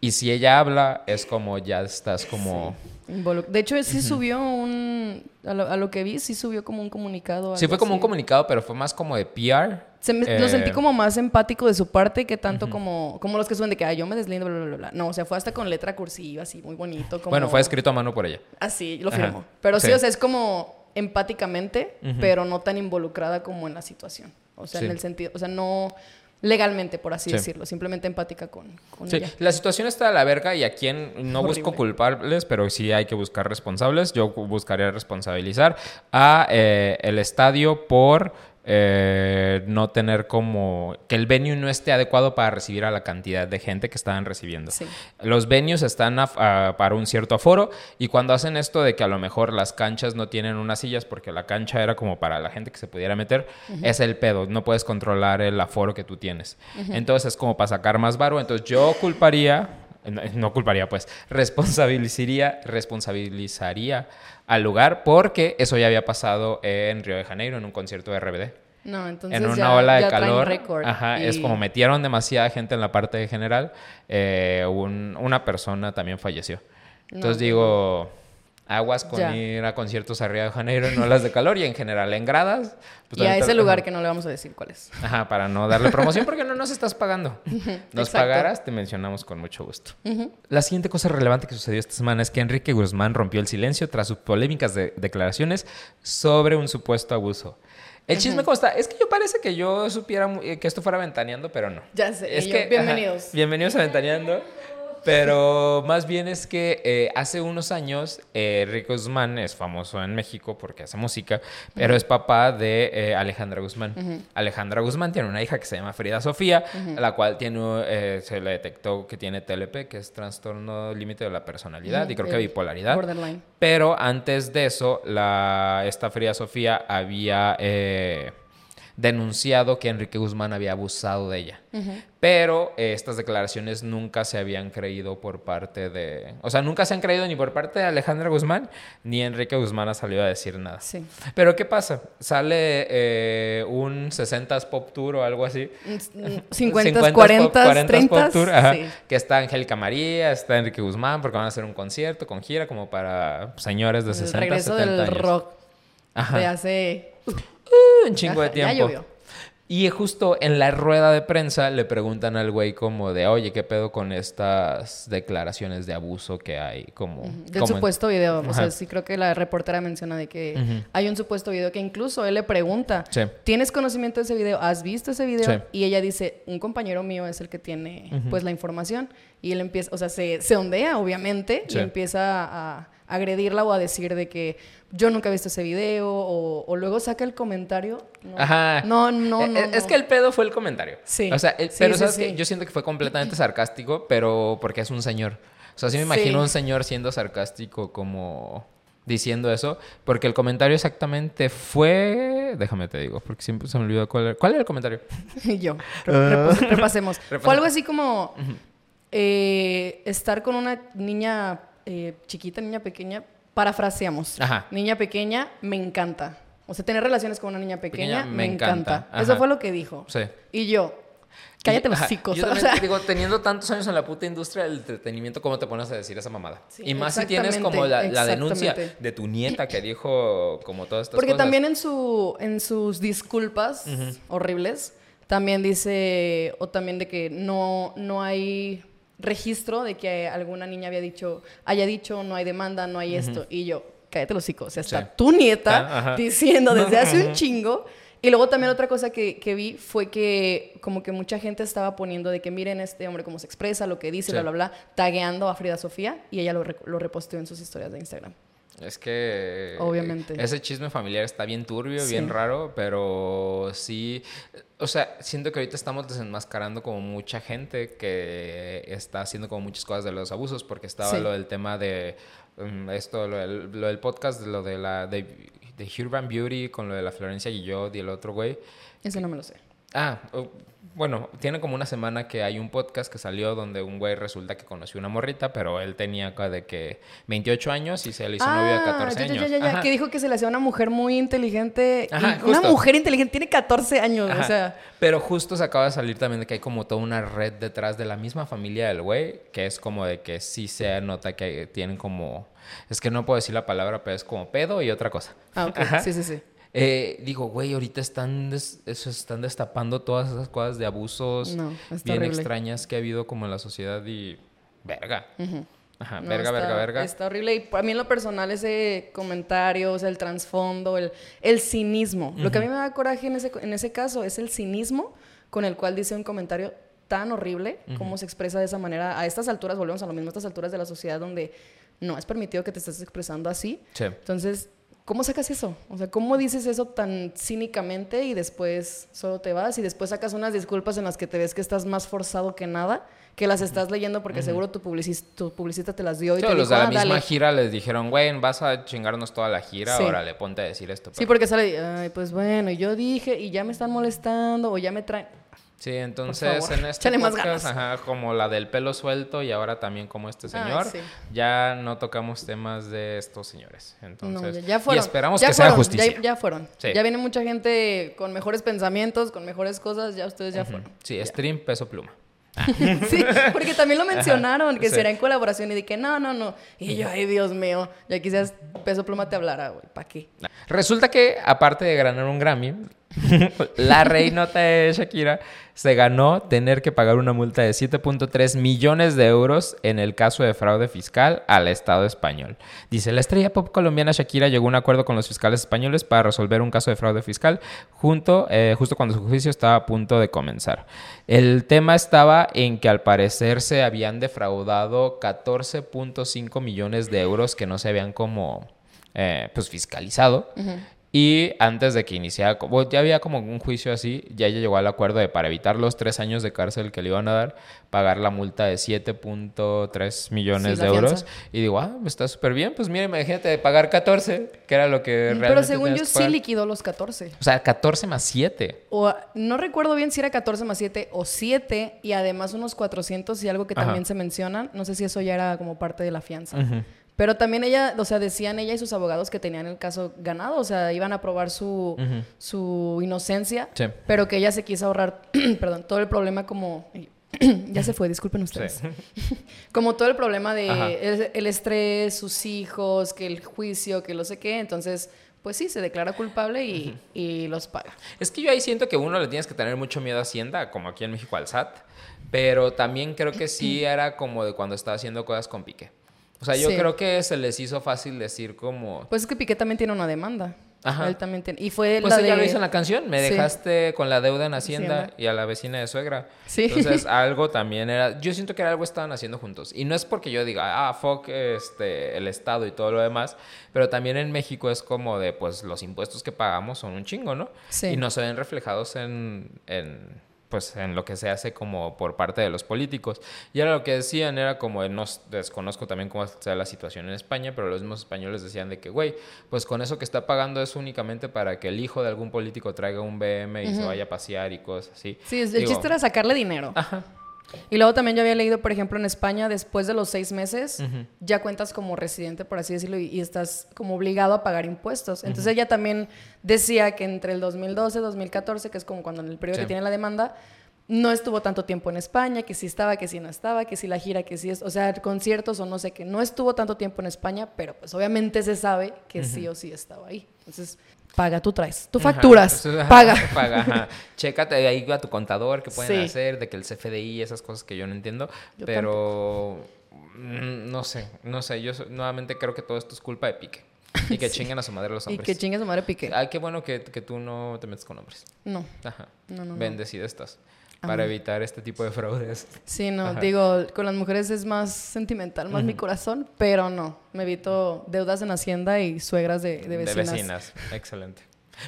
Y si ella habla, es como ya estás como... De hecho, sí subió un... A lo, que vi, sí subió como un comunicado. Sí, fue como un comunicado, pero fue más como de PR. Se Lo eh, sentí como más empático de su parte que tanto como, como los que suben de que yo me deslindo, bla, bla, bla, No, o sea, fue hasta con letra cursiva, así, muy bonito. Bueno, fue escrito a mano por ella. Así, lo firmó. Pero sí, o sea, es como empáticamente, pero no tan involucrada como en la situación. O sea, en el sentido, o sea, no legalmente, por así decirlo, simplemente empática con, con sí. La situación está a la verga y a quien no busco culpables, pero sí hay que buscar responsables. Yo buscaría responsabilizar a eh, el estadio por eh, no tener como que el venue no esté adecuado para recibir a la cantidad de gente que estaban recibiendo. Los venues están para un cierto aforo y cuando hacen esto de que a lo mejor las canchas no tienen unas sillas porque la cancha era como para la gente que se pudiera meter, es el pedo, no puedes controlar el aforo que tú tienes. Entonces es como para sacar más varo, entonces yo culparía no, culparía, pues, [LAUGHS] responsabilizaría, responsabilizaría al lugar porque eso ya había pasado en Río de Janeiro en un concierto de RBD. No, entonces en una ola de calor. Ajá, es como metieron demasiada gente en la parte general. Eh, una persona también falleció. Entonces digo, aguas con ir a conciertos a Río de Janeiro, no las de calor y en general en gradas. Pues, y a ese lugar que no le vamos a decir cuál es. Ajá, para no darle promoción porque no nos estás pagando. [LAUGHS] Nos pagaras, te mencionamos con mucho gusto. La siguiente cosa relevante que sucedió esta semana es que Enrique Guzmán rompió el silencio tras sus polémicas declaraciones sobre un supuesto abuso. El chisme, ¿cómo está? Es que yo parece que yo supiera eh, que esto fuera ventaneando, pero no. Ya sé. Es que, bienvenidos. bienvenidos a Ventaneando. Pero más bien es que eh, hace unos años eh, Rico Guzmán es famoso en México porque hace música, pero es papá de eh, Alejandra Guzmán. Alejandra Guzmán tiene una hija que se llama Frida Sofía, la cual tiene, se le detectó que tiene TLP, que es trastorno límite de la personalidad, y creo que bipolaridad. Borderline. Pero antes de eso, la, esta Frida Sofía había denunciado que Enrique Guzmán había abusado de ella. Pero eh, estas declaraciones nunca se habían creído por parte de... O sea, nunca se han creído ni por parte de Alejandra Guzmán, ni Enrique Guzmán ha salido a decir nada. Sí. Pero ¿qué pasa? Sale eh, un 60s Pop Tour o algo así. 50s, 40s, 30 Pop Tour, que está Angélica María, está Enrique Guzmán, porque van a hacer un concierto con gira como para señores de 60, El regreso del rock de hace un chingo de tiempo. Y justo en la rueda de prensa le preguntan al güey como de, oye, ¿qué pedo con estas declaraciones de abuso que hay? Como, Del supuesto video. O sea, sí creo que la reportera menciona de que hay un supuesto video que incluso él le pregunta, ¿tienes conocimiento de ese video? ¿Has visto ese video? Y ella dice, un compañero mío es el que tiene pues la información. Y él empieza, o sea, se, se ondea, obviamente, y empieza a agredirla o a decir de que yo nunca he visto ese video o, luego saca el comentario. No, Ajá. No, no, eh, no, Es que el pedo fue el comentario. Sí. O sea, pero sabes que yo siento que fue completamente sarcástico, pero porque es un señor. O sea, sí me imagino un señor siendo sarcástico como diciendo eso, porque el comentario exactamente fue, déjame te digo, porque siempre se me olvidó cuál era, ¿cuál era el comentario. [LAUGHS] yo, repasemos. [LAUGHS] Fue algo así como eh, estar con una niña eh, chiquita, niña pequeña, parafraseamos. Niña pequeña, me encanta. O sea, tener relaciones con una niña pequeña, me, encanta. Eso fue lo que dijo. Sí. Y yo, cállate los chicos. Yo también digo, teniendo tantos años en la puta industria del entretenimiento, ¿cómo te pones a decir esa mamada? y más si tienes como la, denuncia de tu nieta que dijo como todas estas Porque también en, su, en sus disculpas horribles, también dice, o también de que no, no hay registro de que alguna niña había dicho, haya dicho, no hay demanda, no hay esto. Y yo, cállate los hocico. O sea, está tu nieta ah, diciendo desde hace un chingo. Y luego también otra cosa que, que, vi fue que como que mucha gente estaba poniendo de que miren este hombre cómo se expresa, lo que dice, bla, bla, bla, tagueando a Frida Sofía y ella lo, lo reposteó en sus historias de Instagram. Es que. Obviamente. Ese chisme familiar está bien turbio, bien raro, pero sí. O sea, siento que ahorita estamos desenmascarando como mucha gente que está haciendo como muchas cosas de los abusos, porque estaba lo del tema de. Um, esto, lo del, podcast, lo de la. De, de Urban Beauty con lo de la Florencia Guillot y el otro güey. Eso no me lo sé. Ah, bueno, tiene como una semana que hay un podcast que salió donde un güey resulta que conoció una morrita, pero él tenía de que 28 años y se le hizo novio de 14 ah, años. Ya, que dijo que se le hacía una mujer muy inteligente. una mujer inteligente tiene 14 años, o sea. Pero justo se acaba de salir también de que hay como toda una red detrás de la misma familia del güey, que es como de que sí se nota que tienen como. Es que no puedo decir la palabra, pero es como pedo y otra cosa. Ah, ok. Sí, sí, sí. Eh, digo, güey, ahorita están, eso están destapando todas esas cosas de abusos bien extrañas que ha habido como en la sociedad y verga. Ajá, verga, verga, verga. Está horrible. Y para mí en lo personal ese comentario, o sea, el trasfondo, el, el cinismo. Lo que a mí me da coraje en ese, en ese caso es el cinismo con el cual dice un comentario tan horrible, como se expresa de esa manera. A estas alturas, volvemos a lo mismo, a estas alturas de la sociedad donde no es permitido que te estés expresando así. Sí. Entonces, ¿Cómo sacas eso? O sea, ¿cómo dices eso tan cínicamente y después solo te vas y después sacas unas disculpas en las que te ves que estás más forzado que nada, que las estás leyendo porque seguro tu, tu publicista te las dio y te los de la ah, misma gira les dijeron, güey, vas a chingarnos toda la gira, ahora le ponte a decir esto. Sí, porque sale, ay, pues bueno, yo dije y ya me están molestando o ya me traen... Sí, entonces en este podcast, ajá, como la del pelo suelto y ahora también como este señor, ya no tocamos temas de estos señores. Entonces, ya fueron, y esperamos que sea justicia. Ya, fueron. Ya viene mucha gente con mejores pensamientos, con mejores cosas, ya ustedes ya fueron. Sí, stream peso pluma. [LAUGHS] sí, porque también lo mencionaron, que será en colaboración y de que no, no, no. Y yo, ay, Dios mío, ya quizás Peso Pluma te hablara, güey, ¿para qué? Resulta que, aparte de ganar un Grammy, [LAUGHS] la reinota de Shakira se ganó tener que pagar una multa de 7.3 millones de euros en el caso de fraude fiscal al Estado español. Dice, la estrella pop colombiana Shakira llegó a un acuerdo con los fiscales españoles para resolver un caso de fraude fiscal eh, justo cuando su juicio estaba a punto de comenzar. El tema estaba en que al parecer se habían defraudado 14.5 millones de euros que no se habían como... Eh, pues fiscalizado y antes de que iniciara, ya había como un juicio así, ya ella llegó al acuerdo de para evitar los tres años de cárcel que le iban a dar, pagar la multa de 7.3 millones de euros. Y digo, ah, está súper bien, pues mira, imagínate de pagar 14, que era lo que realmente Pero según yo sí liquidó los 14. O sea, 14 más 7. O, no recuerdo bien si era 14 más 7 o 7 y además unos 400 y algo que también se mencionan. No sé si eso ya era como parte de la fianza. Pero también ella, o sea, decían ella y sus abogados que tenían el caso ganado, o sea, iban a probar su, su inocencia, pero que ella se quiso ahorrar, [CLEARS THROAT] perdón, todo el problema como... [CLEARS THROAT] ya se fue, disculpen ustedes. [LAUGHS] como todo el problema de el, estrés, sus hijos, que el juicio, que no sé qué, entonces pues sí, se declara culpable y, y, los paga. Es que yo ahí siento que uno le tienes que tener mucho miedo a Hacienda, como aquí en México al SAT, pero también creo que [CLEARS THROAT] sí era como de cuando estaba haciendo cosas con Piqué. O sea, yo creo que se les hizo fácil decir como... Pues es que Piqué también tiene una demanda. Ajá. Él también tiene. Y fue pues la ella lo hizo en la canción. Me dejaste con la deuda en Hacienda, y a la vecina de suegra. Sí. Entonces, [LAUGHS] algo también era. Yo siento que algo estaban haciendo juntos. Y no es porque yo diga, ah, fuck este, el Estado y todo lo demás. Pero también en México es como de, pues, los impuestos que pagamos son un chingo, ¿no? Sí. Y no se ven reflejados en pues en lo que se hace como por parte de los políticos. Y era lo que decían, era como, no desconozco también cómo está la situación en España, pero los mismos españoles decían de que, güey, pues con eso que está pagando es únicamente para que el hijo de algún político traiga un BM y se vaya a pasear y cosas así. Sí, el chiste era sacarle dinero. Ajá. Y luego también yo había leído, por ejemplo, en España, después de los seis meses, ya cuentas como residente, por así decirlo, y, estás como obligado a pagar impuestos. Entonces ella también decía que entre el 2012 y 2014, que es como cuando en el periodo que tiene la demanda, no estuvo tanto tiempo en España, que sí estaba, que sí no estaba, que sí la gira, que sí es, o sea, conciertos o no sé, que no estuvo tanto tiempo en España, pero pues obviamente se sabe que sí o sí estaba ahí. Entonces, paga, tú traes, tú facturas, paga. [LAUGHS] paga, ajá. Chécate ahí a tu contador qué pueden hacer, de que el CFDI, esas cosas que yo no entiendo, pero no sé, no sé, yo nuevamente creo que todo esto es culpa de Pique. Y que [LAUGHS] chinguen a su madre los hombres. Y que chinguen a su madre Pique. Ay, qué bueno que, que tú no te metes con hombres. No. Ajá. No, no, Bendecido estás para evitar este tipo de fraudes. Sí, no, digo, con las mujeres es más sentimental, más mi corazón, pero no, me evito deudas en Hacienda y suegras de, de vecinas. De vecinas, excelente.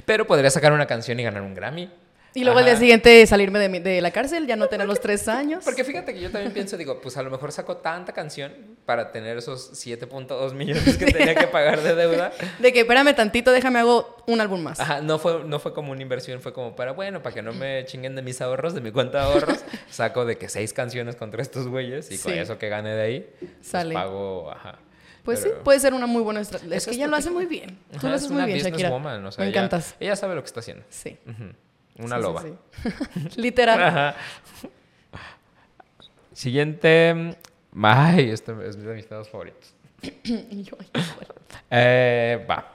Pero podría sacar una canción y ganar un Grammy. Y luego al día siguiente salirme de, de, la cárcel, ya no tener los tres años. Porque fíjate que yo también pienso, digo, pues a lo mejor saco tanta canción para tener esos 7.2 millones que tenía que pagar de deuda. [LAUGHS] De que espérame tantito, déjame hago un álbum más. Ajá, no fue, no fue como una inversión, fue como para, bueno, para que no me chinguen de mis ahorros, de mi cuenta de ahorros, [LAUGHS] saco de que seis canciones contra estos güeyes y con eso que gane de ahí, pues Sale. pago, ajá. Pues sí, puede ser una muy buena estrategia. Es que ella lo hace muy bien. Tú lo haces muy bien, Shakira. Me encantas. Ella sabe lo que está haciendo. Sí. Una loba. [LAUGHS] Literal. Siguiente. Ay, este es de mis temas favoritos. [COUGHS] eh, va.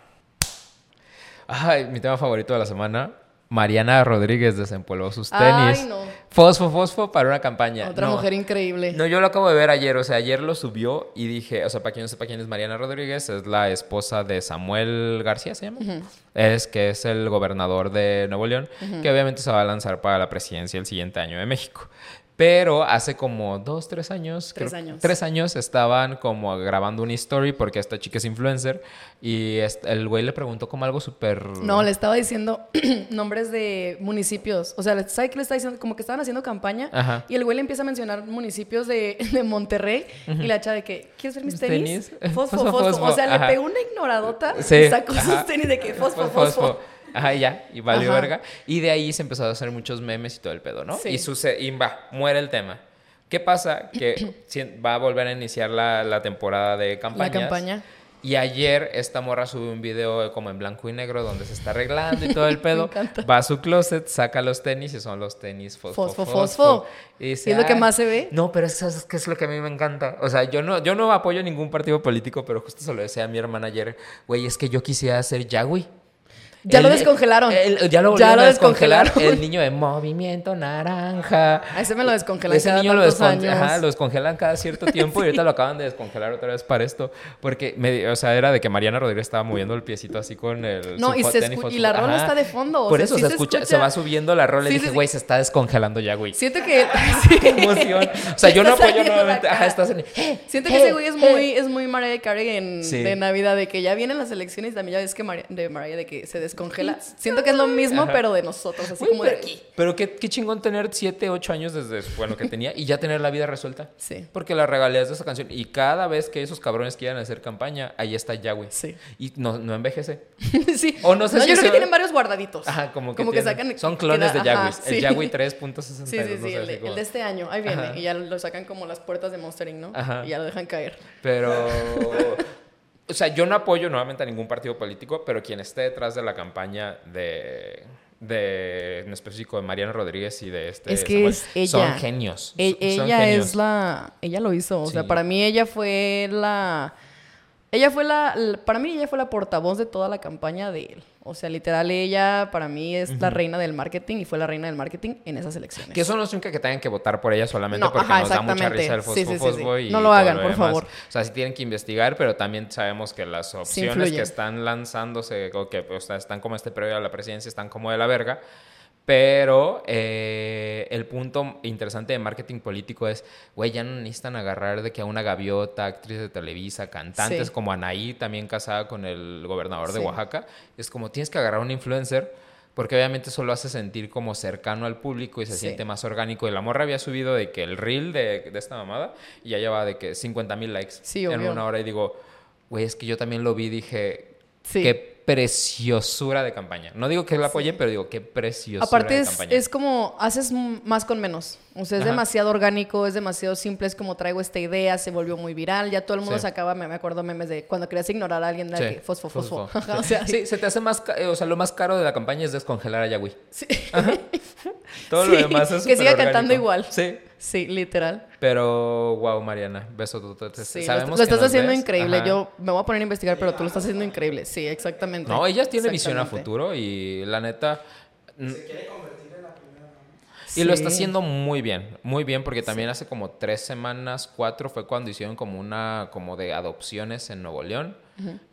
Ay, mi tema favorito de la semana Mariana Rodríguez desempolvó sus tenis. Ay, no. Fosfo, fosfo para una campaña. Otra mujer increíble. No, yo lo acabo de ver ayer. O sea, ayer lo subió y dije, o sea, para quien no sepa quién es Mariana Rodríguez, es la esposa de Samuel García, ¿se llama? Es que es el gobernador de Nuevo León, que obviamente se va a lanzar para la presidencia el siguiente año de México. Pero hace como dos, tres años. Tres años. Tres años estaban como grabando una story porque esta chica es influencer. Y el güey le preguntó como algo súper. No, le estaba diciendo [CLEARS THROAT] nombres de municipios. O sea, ¿sabe qué le está diciendo? Como que estaban haciendo campaña. Y el güey le empieza a mencionar municipios de, [LAUGHS] de Monterrey. Y la chava de que, ¿quieres ver mis tenis? [LAUGHS] Fosfo, fosfo, O sea, le pegó una ignoradota. Y sacó sus tenis de que fosfo, fosfo. Ajá, y ya, y valió verga. Y de ahí se empezó a hacer muchos memes y todo el pedo, ¿no? Y, sucede, y va, muere el tema. ¿Qué pasa? Que [CLEARS THROAT] va a volver a iniciar la, la temporada de campañas. La campaña. Y ayer esta morra sube un video como en blanco y negro donde se está arreglando y todo el [LAUGHS] pedo. va a su closet, saca los tenis y son los tenis fosfo, fosfo. fosfo. Y, es lo que más se ve? No, pero eso es, que es lo que a mí me encanta. O sea, yo no, yo no apoyo ningún partido político, pero justo se lo decía a mi hermana ayer. Güey, es que yo quisiera ser Yagüi. Ya lo descongelaron. ya lo volvieron a descongelar. El niño de movimiento naranja. A ese me lo descongelan ese niño lo, Ajá, lo descongelan cada cierto tiempo y ahorita lo acaban de descongelar otra vez para esto. Porque, me, o sea, era de que Mariana Rodríguez estaba moviendo el piecito así con el. No, y, se y la rola está de fondo. Por eso se, escucha, se va subiendo la rola y dije, güey, se está descongelando ya, güey. Siento que. [LAUGHS] [LAUGHS] Qué emoción. O sea, yo no apoyo nuevamente. Ajá, estás en. Siento que ese güey es muy, es muy Mariah Carey de Navidad, de que ya vienen las elecciones y también ya ves que de Mariah de que se descongela que es lo mismo, pero de nosotros, así como de aquí. Pero qué, qué, chingón tener 7, 8 años desde bueno, que tenía y ya tener la vida resuelta. Sí. Porque la regalías de esa canción. Y cada vez que esos cabrones quieran hacer campaña, ahí está Yahweh. Sí. Y no, no envejece. [LAUGHS] sí. O no sé no, Yo creo que tienen varios guardaditos. Ajá, como que, como que sacan. Son clones de Yahweh. El Yahweh 3.62. Sí, sí, sí. el, de, este año. Ahí viene. Y ya lo sacan como las puertas de Monstering, ¿no? Ajá. Y ya lo dejan caer. Pero. [LAUGHS] o sea, yo no apoyo nuevamente a ningún partido político, pero quien esté detrás de la campaña de, de en específico de Mariana Rodríguez y de este es que es ella, son genios. E ella es la ella lo hizo, o sea, para mí ella fue la Ella fue la, para mí ella fue la portavoz de toda la campaña de él. O sea, literal, ella para mí es la reina del marketing y fue la reina del marketing en esas elecciones. Que eso no significa que tengan que votar por ella solamente porque nos da mucha risa el fosfo, y No lo hagan, por favor. O sea, sí tienen que investigar, pero también sabemos que las opciones que están lanzándose, o que están como este previo a la presidencia, están como de la verga. Pero eh, el punto interesante de marketing político es, güey, ya no necesitan agarrar de que a una gaviota, actriz de Televisa, cantantes como Anaí, también casada con el gobernador de Oaxaca. Es como tienes que agarrar a un influencer porque obviamente eso lo hace sentir como cercano al público y se siente más orgánico. Y la morra había subido de que el reel de, esta mamada y ya llevaba de que 50 mil likes en una hora. Y digo, güey, es que yo también lo vi, dije, qué preciosura de campaña. No digo que la apoye, pero digo qué preciosura Aparte de campaña. es como haces más con menos. O sea, es demasiado orgánico, es demasiado simple, es como traigo esta idea, se volvió muy viral, ya todo el mundo sacaba, me, acuerdo memes de cuando querías ignorar a alguien de que fosfo, fosfo. [LAUGHS] [LAUGHS] o sea, sí, se te hace más, eh, o sea, lo más caro de la campaña es descongelar a Yahweh. Sí. Todo lo [LAUGHS] demás es Que siga cantando igual. Sí. Sí, literal. Pero, wow, Mariana, beso. Sí, Sabemos lo, estás haciendo increíble. Yo me voy a poner a investigar, pero tú lo estás haciendo increíble. Sí, exactamente. No, ella tiene visión a futuro y la neta... Se quiere convertir en la primera. Y lo está haciendo muy bien, muy bien, porque también hace como tres semanas, cuatro, fue cuando hicieron como una, como de adopciones en Nuevo León.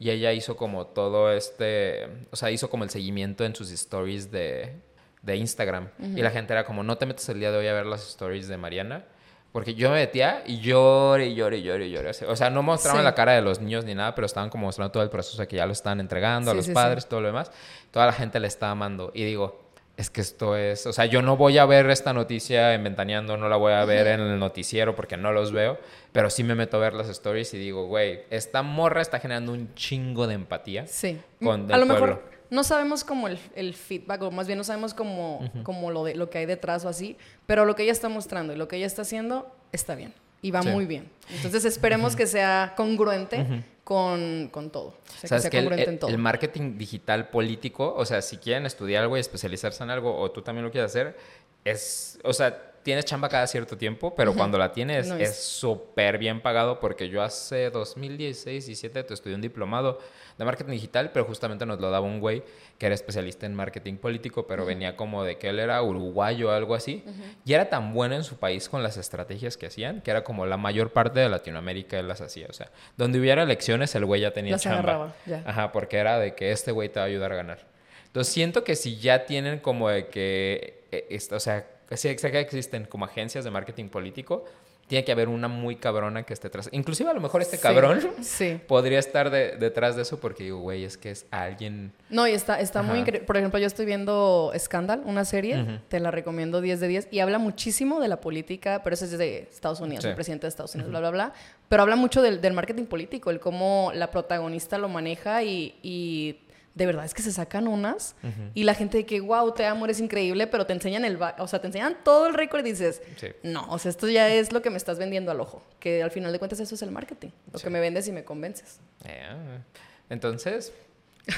Y ella hizo como todo este, o sea, hizo como el seguimiento en sus stories de, de Instagram. Y la gente era como, no te metas el día de hoy a ver las stories de Mariana. Porque yo me metía y lloré, y lloré, lloré, lloré. O sea, no mostraban la cara de los niños ni nada, pero estaban como mostrando todo el proceso que ya lo están entregando a los padres, todo lo demás. Toda la gente le estaba amando. Y digo, es que esto es, o sea, yo no voy a ver esta noticia en Ventaneando, no la voy a ver en el noticiero porque no los veo, pero sí me meto a ver las stories y digo, güey, esta morra está generando un chingo de empatía. Sí. Con a lo mejor no sabemos como el, el, feedback, o más bien no sabemos como, como lo, de, lo que hay detrás o así, pero lo que ella está mostrando y lo que ella está haciendo está bien y va muy bien. Entonces esperemos que sea congruente con, con, todo. O sea, que sea congruente el, en todo. el marketing digital político, o sea, si quieren estudiar algo y especializarse en algo, o tú también lo quieres hacer, es, o sea, tienes chamba cada cierto tiempo, pero cuando la tienes es súper bien pagado porque yo hace 2016, 17 te estudié un diplomado de marketing digital, pero justamente nos lo daba un güey que era especialista en marketing político, pero venía como de que él era uruguayo o algo así, y era tan bueno en su país con las estrategias que hacían, que era como la mayor parte de Latinoamérica él las hacía, o sea, donde hubiera elecciones el güey ya tenía chamba. Ajá, porque era de que este güey te va a ayudar a ganar. Entonces siento que si ya tienen como de que, eh, o sea, que existen como agencias de marketing político, tiene que haber una muy cabrona que esté detrás. Inclusive a lo mejor este cabrón [LAUGHS] podría estar detrás de eso porque digo, güey, es que es alguien... No, y está, está muy increíble. Por ejemplo, yo estoy viendo Scandal, una serie, te la recomiendo 10 de 10, y habla muchísimo de la política, pero eso es de Estados Unidos, el presidente de Estados Unidos, bla, bla, bla. Pero habla mucho del, del, marketing político, el cómo la protagonista lo maneja y, y de verdad es que se sacan unas y la gente de que, wow, te amo, eres increíble, pero te enseñan el, o sea, te enseñan todo el récord y dices, no, o sea, esto ya es lo que me estás vendiendo al ojo, que al final de cuentas eso es el marketing, lo que me vendes y me convences. entonces,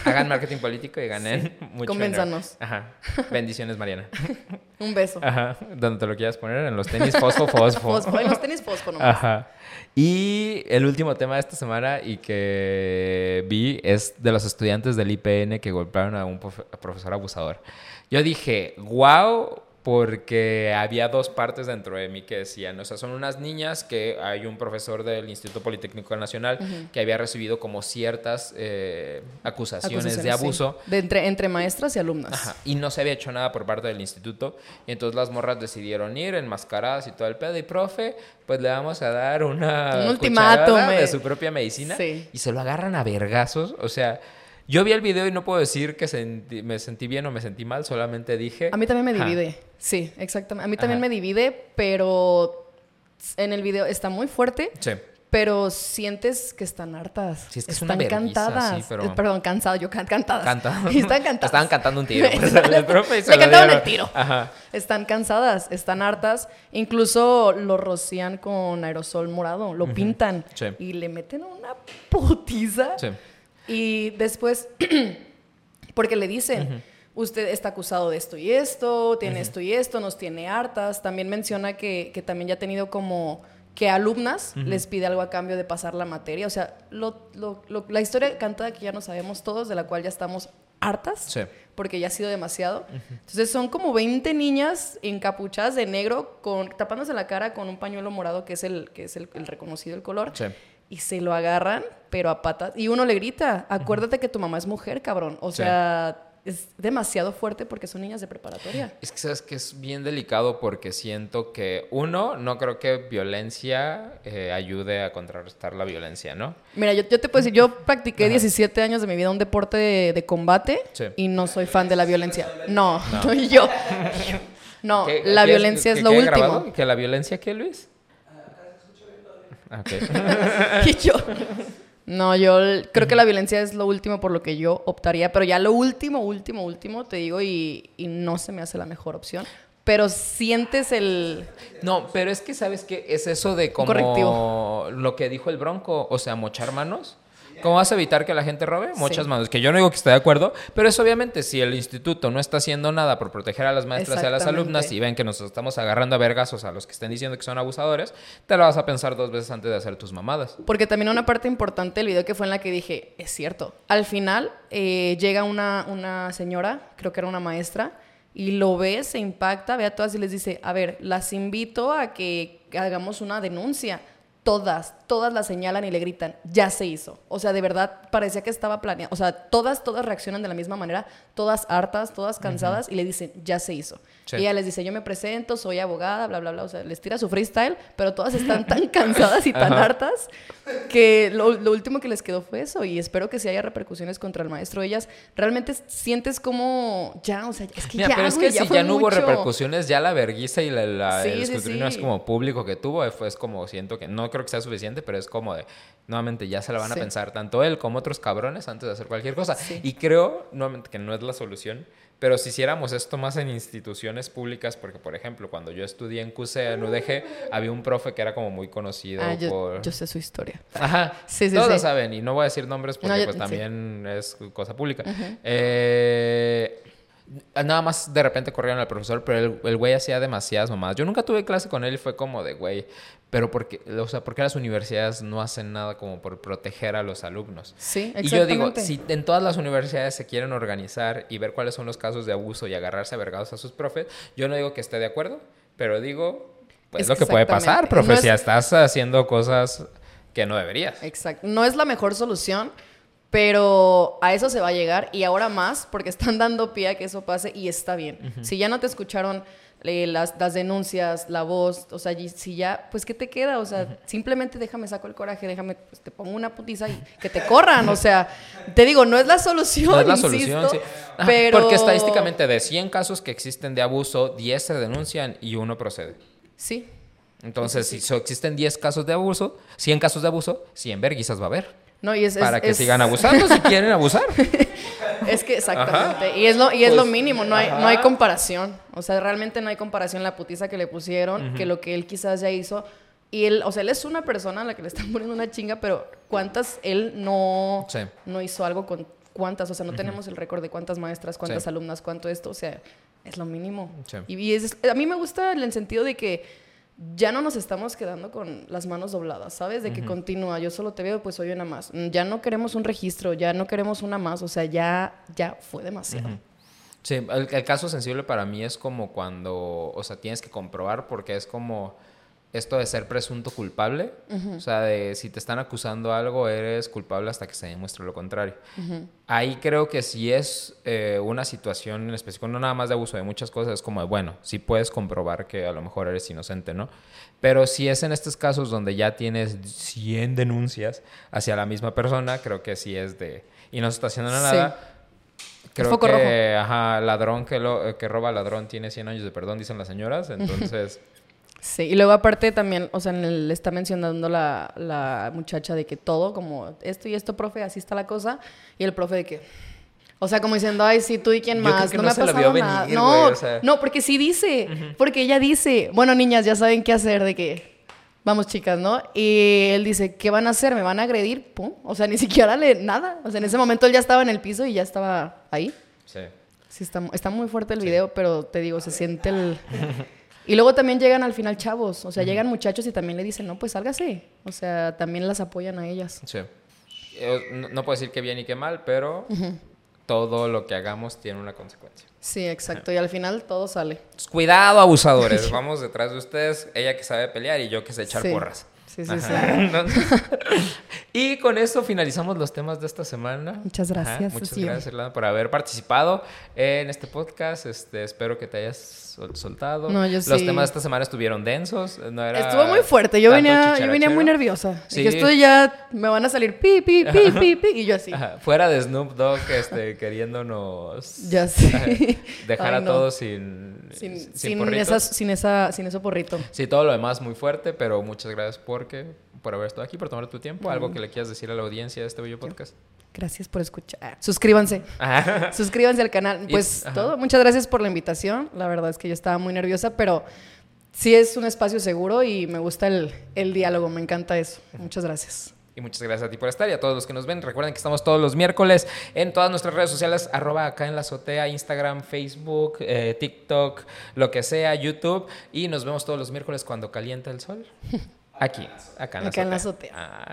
hagan marketing político y ganen [LAUGHS] mucho Convénzanos. Ajá. Bendiciones, Mariana. [LAUGHS] Un beso. Ajá. Donde te lo quieras poner, en los tenis fosfo, fosfo. [LAUGHS] fosfo en los tenis fosfo nomás. Ajá. Y el último tema de esta semana y que vi es de los estudiantes del IPN que golpearon a un profesor abusador. Yo dije, wow, porque había dos partes dentro de mí que decían, o sea, son unas niñas que hay un profesor del Instituto Politécnico Nacional que había recibido como ciertas eh, acusaciones, de abuso. De entre, entre maestras y alumnas. Ajá, y no se había hecho nada por parte del instituto. Y entonces las morras decidieron ir enmascaradas y todo el pedo. Y profe, pues le vamos a dar una un ultimátum de su propia medicina. Y se lo agarran a vergazos. O sea... Yo vi el video y no puedo decir que me sentí bien o me sentí mal, solamente dije... A mí también me divide, sí, exactamente. A mí también me divide, pero en el video está muy fuerte. Sí. Pero sientes que están hartas. Sí, es que están es una cantadas. Sí, pero... Eh, perdón, cansadas. Yo can cantadas. Cantadas. [LAUGHS] Están cantadas. Estaban cantando un tiro. [LAUGHS] Pues, el profe se cantaron el tiro. Ajá. Están cansadas, están hartas. Incluso lo rocían con aerosol morado. Lo pintan. Sí. Y le meten una putiza. Sí. Y después, [CLEARS THROAT] porque le dicen, usted está acusado de esto y esto, tiene esto y esto, nos tiene hartas. También menciona que, también ya ha tenido como que alumnas les pide algo a cambio de pasar la materia. O sea, la historia cantada que ya no sabemos todos, de la cual ya estamos hartas, porque ya ha sido demasiado. Entonces son como 20 niñas encapuchadas de negro, con, tapándose la cara con un pañuelo morado, que es el, que es el, reconocido el color. Y se lo agarran, pero a patas. Y uno le grita, acuérdate que tu mamá es mujer, cabrón. O sea es demasiado fuerte porque son niñas de preparatoria. Es que sabes que es bien delicado porque siento que, uno, no creo que violencia eh, ayude a contrarrestar la violencia, ¿no? Mira, yo, te puedo decir, yo practiqué 17 años de mi vida un deporte de, combate y no soy fan de la violencia. No, [LAUGHS] no, yo. [LAUGHS] No, la violencia es, lo último. ¿Que la violencia qué, Luis? Ah, okay. [LAUGHS] y yo. No, yo creo que la violencia es lo último por lo que yo optaría, pero ya lo último, último, último, te digo, y, no se me hace la mejor opción. Pero sientes el... No, pero es que sabes que es eso de como lo que dijo el bronco, o sea, mochar manos. ¿Cómo vas a evitar que la gente robe? Muchas manos. Que yo no digo que esté de acuerdo, pero es obviamente si el instituto no está haciendo nada por proteger a las maestras y a las alumnas y ven que nos estamos agarrando a vergazos a los que estén diciendo que son abusadores, te lo vas a pensar dos veces antes de hacer tus mamadas. Porque también una parte importante del video que fue en la que dije, es cierto. Al final eh, llega una, una señora, creo que era una maestra, y lo ve, se impacta, ve a todas y les dice, a ver, las invito a que hagamos una denuncia todas, todas la señalan y le gritan, ya se hizo. O sea, de verdad parecía que estaba planeado. O sea, todas, todas reaccionan de la misma manera, todas hartas, todas cansadas y le dicen, ya se hizo. Y ella les dice, yo me presento, soy abogada, bla, bla, bla. O sea, les tira su freestyle, pero todas están tan [LAUGHS] cansadas y tan hartas que lo, último que les quedó fue eso. Y espero que si haya repercusiones contra el maestro, ellas realmente sientes como, ya, o sea, es que ya, pero es que si ya no hubo repercusiones, ya la vergüenza y la, la el escrutinio es como público que tuvo, fue es como siento que no creo que sea suficiente, pero es como de, nuevamente, ya se la van a pensar tanto él como otros cabrones antes de hacer cualquier cosa. Y creo, nuevamente, que no es la solución pero si hiciéramos esto más en instituciones públicas, porque por ejemplo, cuando yo estudié en QC, en UDG, había un profe que era como muy conocido ah, yo, por... Yo sé su historia. Ajá, sí, sí, todos saben, y no voy a decir nombres porque pues también es cosa pública. eh, nada más de repente corrieron al profesor, pero el, güey hacía demasiadas mamadas. Yo nunca tuve clase con él y fue como de, güey, pero porque, o sea, ¿por qué las universidades no hacen nada como por proteger a los alumnos? Sí, exactamente. Y yo digo, si en todas las universidades se quieren organizar y ver cuáles son los casos de abuso y agarrarse a vergados a sus profes, yo no digo que esté de acuerdo, pero digo, pues es lo que puede pasar, profe, si estás haciendo cosas que no deberías. Exacto. No es la mejor solución, pero a eso se va a llegar y ahora más porque están dando pie a que eso pase y está bien. Si ya no te escucharon eh, las, denuncias, la voz, o sea, si ya, pues ¿qué te queda? O sea, simplemente déjame saco el coraje, déjame, pues, te pongo una putiza y que te corran. O sea, te digo, no es la solución. No es la solución, sí. pero... Porque estadísticamente de 100 casos que existen de abuso, 10 se denuncian y uno procede. Sí. Entonces, si existen 10 casos de abuso, 100 casos de abuso, 100 verguizas va a haber. No, y es, para que sigan [LAUGHS] abusando si quieren abusar. es que exactamente. Y es lo, y es lo pues, mínimo, no hay, no hay comparación. O sea, realmente no hay comparación la putiza que le pusieron, que lo que él quizás ya hizo. Y él, o sea, él es una persona a la que le están [LAUGHS] poniendo una chinga, pero ¿cuántas él no, no hizo algo con cuántas? O sea, no tenemos el récord de cuántas maestras, cuántas alumnas, cuánto esto. O sea, es lo mínimo. Y, es, a mí me gusta en el sentido de que ya no nos estamos quedando con las manos dobladas, ¿sabes? De que continúa, yo solo te veo, pues soy una más. Ya no queremos un registro, ya no queremos una más, o sea, ya, ya fue demasiado. Sí, el, caso sensible para mí es como cuando, o sea, tienes que comprobar porque es como esto de ser presunto culpable, o sea, de si te están acusando algo, eres culpable hasta que se demuestre lo contrario. Ahí creo que si es eh, una situación en específico, no nada más de abuso de muchas cosas, es como de, bueno, sí puedes comprobar que a lo mejor eres inocente, ¿no? Pero si es en estos casos donde ya tienes 100 denuncias hacia la misma persona, creo que sí es de, y no se está haciendo nada. Creo que, ajá, ladrón que, lo, que roba ladrón tiene 100 años de perdón, dicen las señoras, entonces... Sí, y luego aparte también, o sea, le está mencionando la, la, muchacha de que todo, como esto y esto, profe, así está la cosa, y el profe de que, o sea, como diciendo, ay, sí, tú y quién más, no, me ha pasado nada. no, no, porque sí dice, porque ella dice, bueno, niñas, ya saben qué hacer, de que, vamos chicas, ¿no? Y él dice, ¿qué van a hacer? ¿Me van a agredir? Pum, o sea, ni [LAUGHS] siquiera le, nada, o sea, en ese momento él ya estaba en el piso y ya estaba ahí. Sí. Sí, está, está muy fuerte el video, pero te digo, se siente el... [LAUGHS] Y luego también llegan al final chavos, o sea, llegan muchachos y también le dicen, no, pues sálgase. O sea, también las apoyan a ellas. Sí. Eh, no, no puedo decir que bien y que mal, pero todo lo que hagamos tiene una consecuencia. Sí, exacto. Y al final todo sale. Entonces, cuidado, abusadores. [LAUGHS] Vamos detrás de ustedes. Ella que sabe pelear y yo que sé echar Sí. porras. Sí, sí, sí. [LAUGHS] Entonces- [LAUGHS] y con eso finalizamos los temas de esta semana. Muchas gracias, Muchas Cecilia. gracias, Irlanda, por haber participado en este podcast. Este, espero que te hayas sol- soltado. No, yo Los sí. temas de esta semana estuvieron densos. No era Estuvo muy fuerte. Yo venía, yo venía muy nerviosa. Sí. Y que estoy ya, me van a salir pi, pi, pi, pi, pi. Y yo así. Ajá, Fuera de Snoop Dogg este, [LAUGHS] queriéndonos Ya sé. ajá, dejar Ay, a no. todos sin, Sin, sin sin, porritos. esas, sin, esa, sin eso porrito. Sí, todo lo demás muy fuerte, pero muchas gracias porque, por haber estado aquí, por tomar tu tiempo. Algo que le quieras decir a la audiencia de este bello podcast. Gracias por escuchar. Suscríbanse. Ajá. [LAUGHS] Suscríbanse al canal. Pues ajá. todo. Muchas gracias por la invitación. La verdad es que yo estaba muy nerviosa, pero sí es un espacio seguro y me gusta el, el diálogo. Me encanta eso. Muchas gracias. Y muchas gracias a ti por estar y a todos los que nos ven. Recuerden que estamos todos los miércoles en todas nuestras redes sociales, arroba acá en la azotea, Instagram, Facebook, eh, TikTok, lo que sea, YouTube. Y nos vemos todos los miércoles cuando calienta el sol. [LAUGHS] Aquí, acá en la Acá en la azotea. azotea. Ah.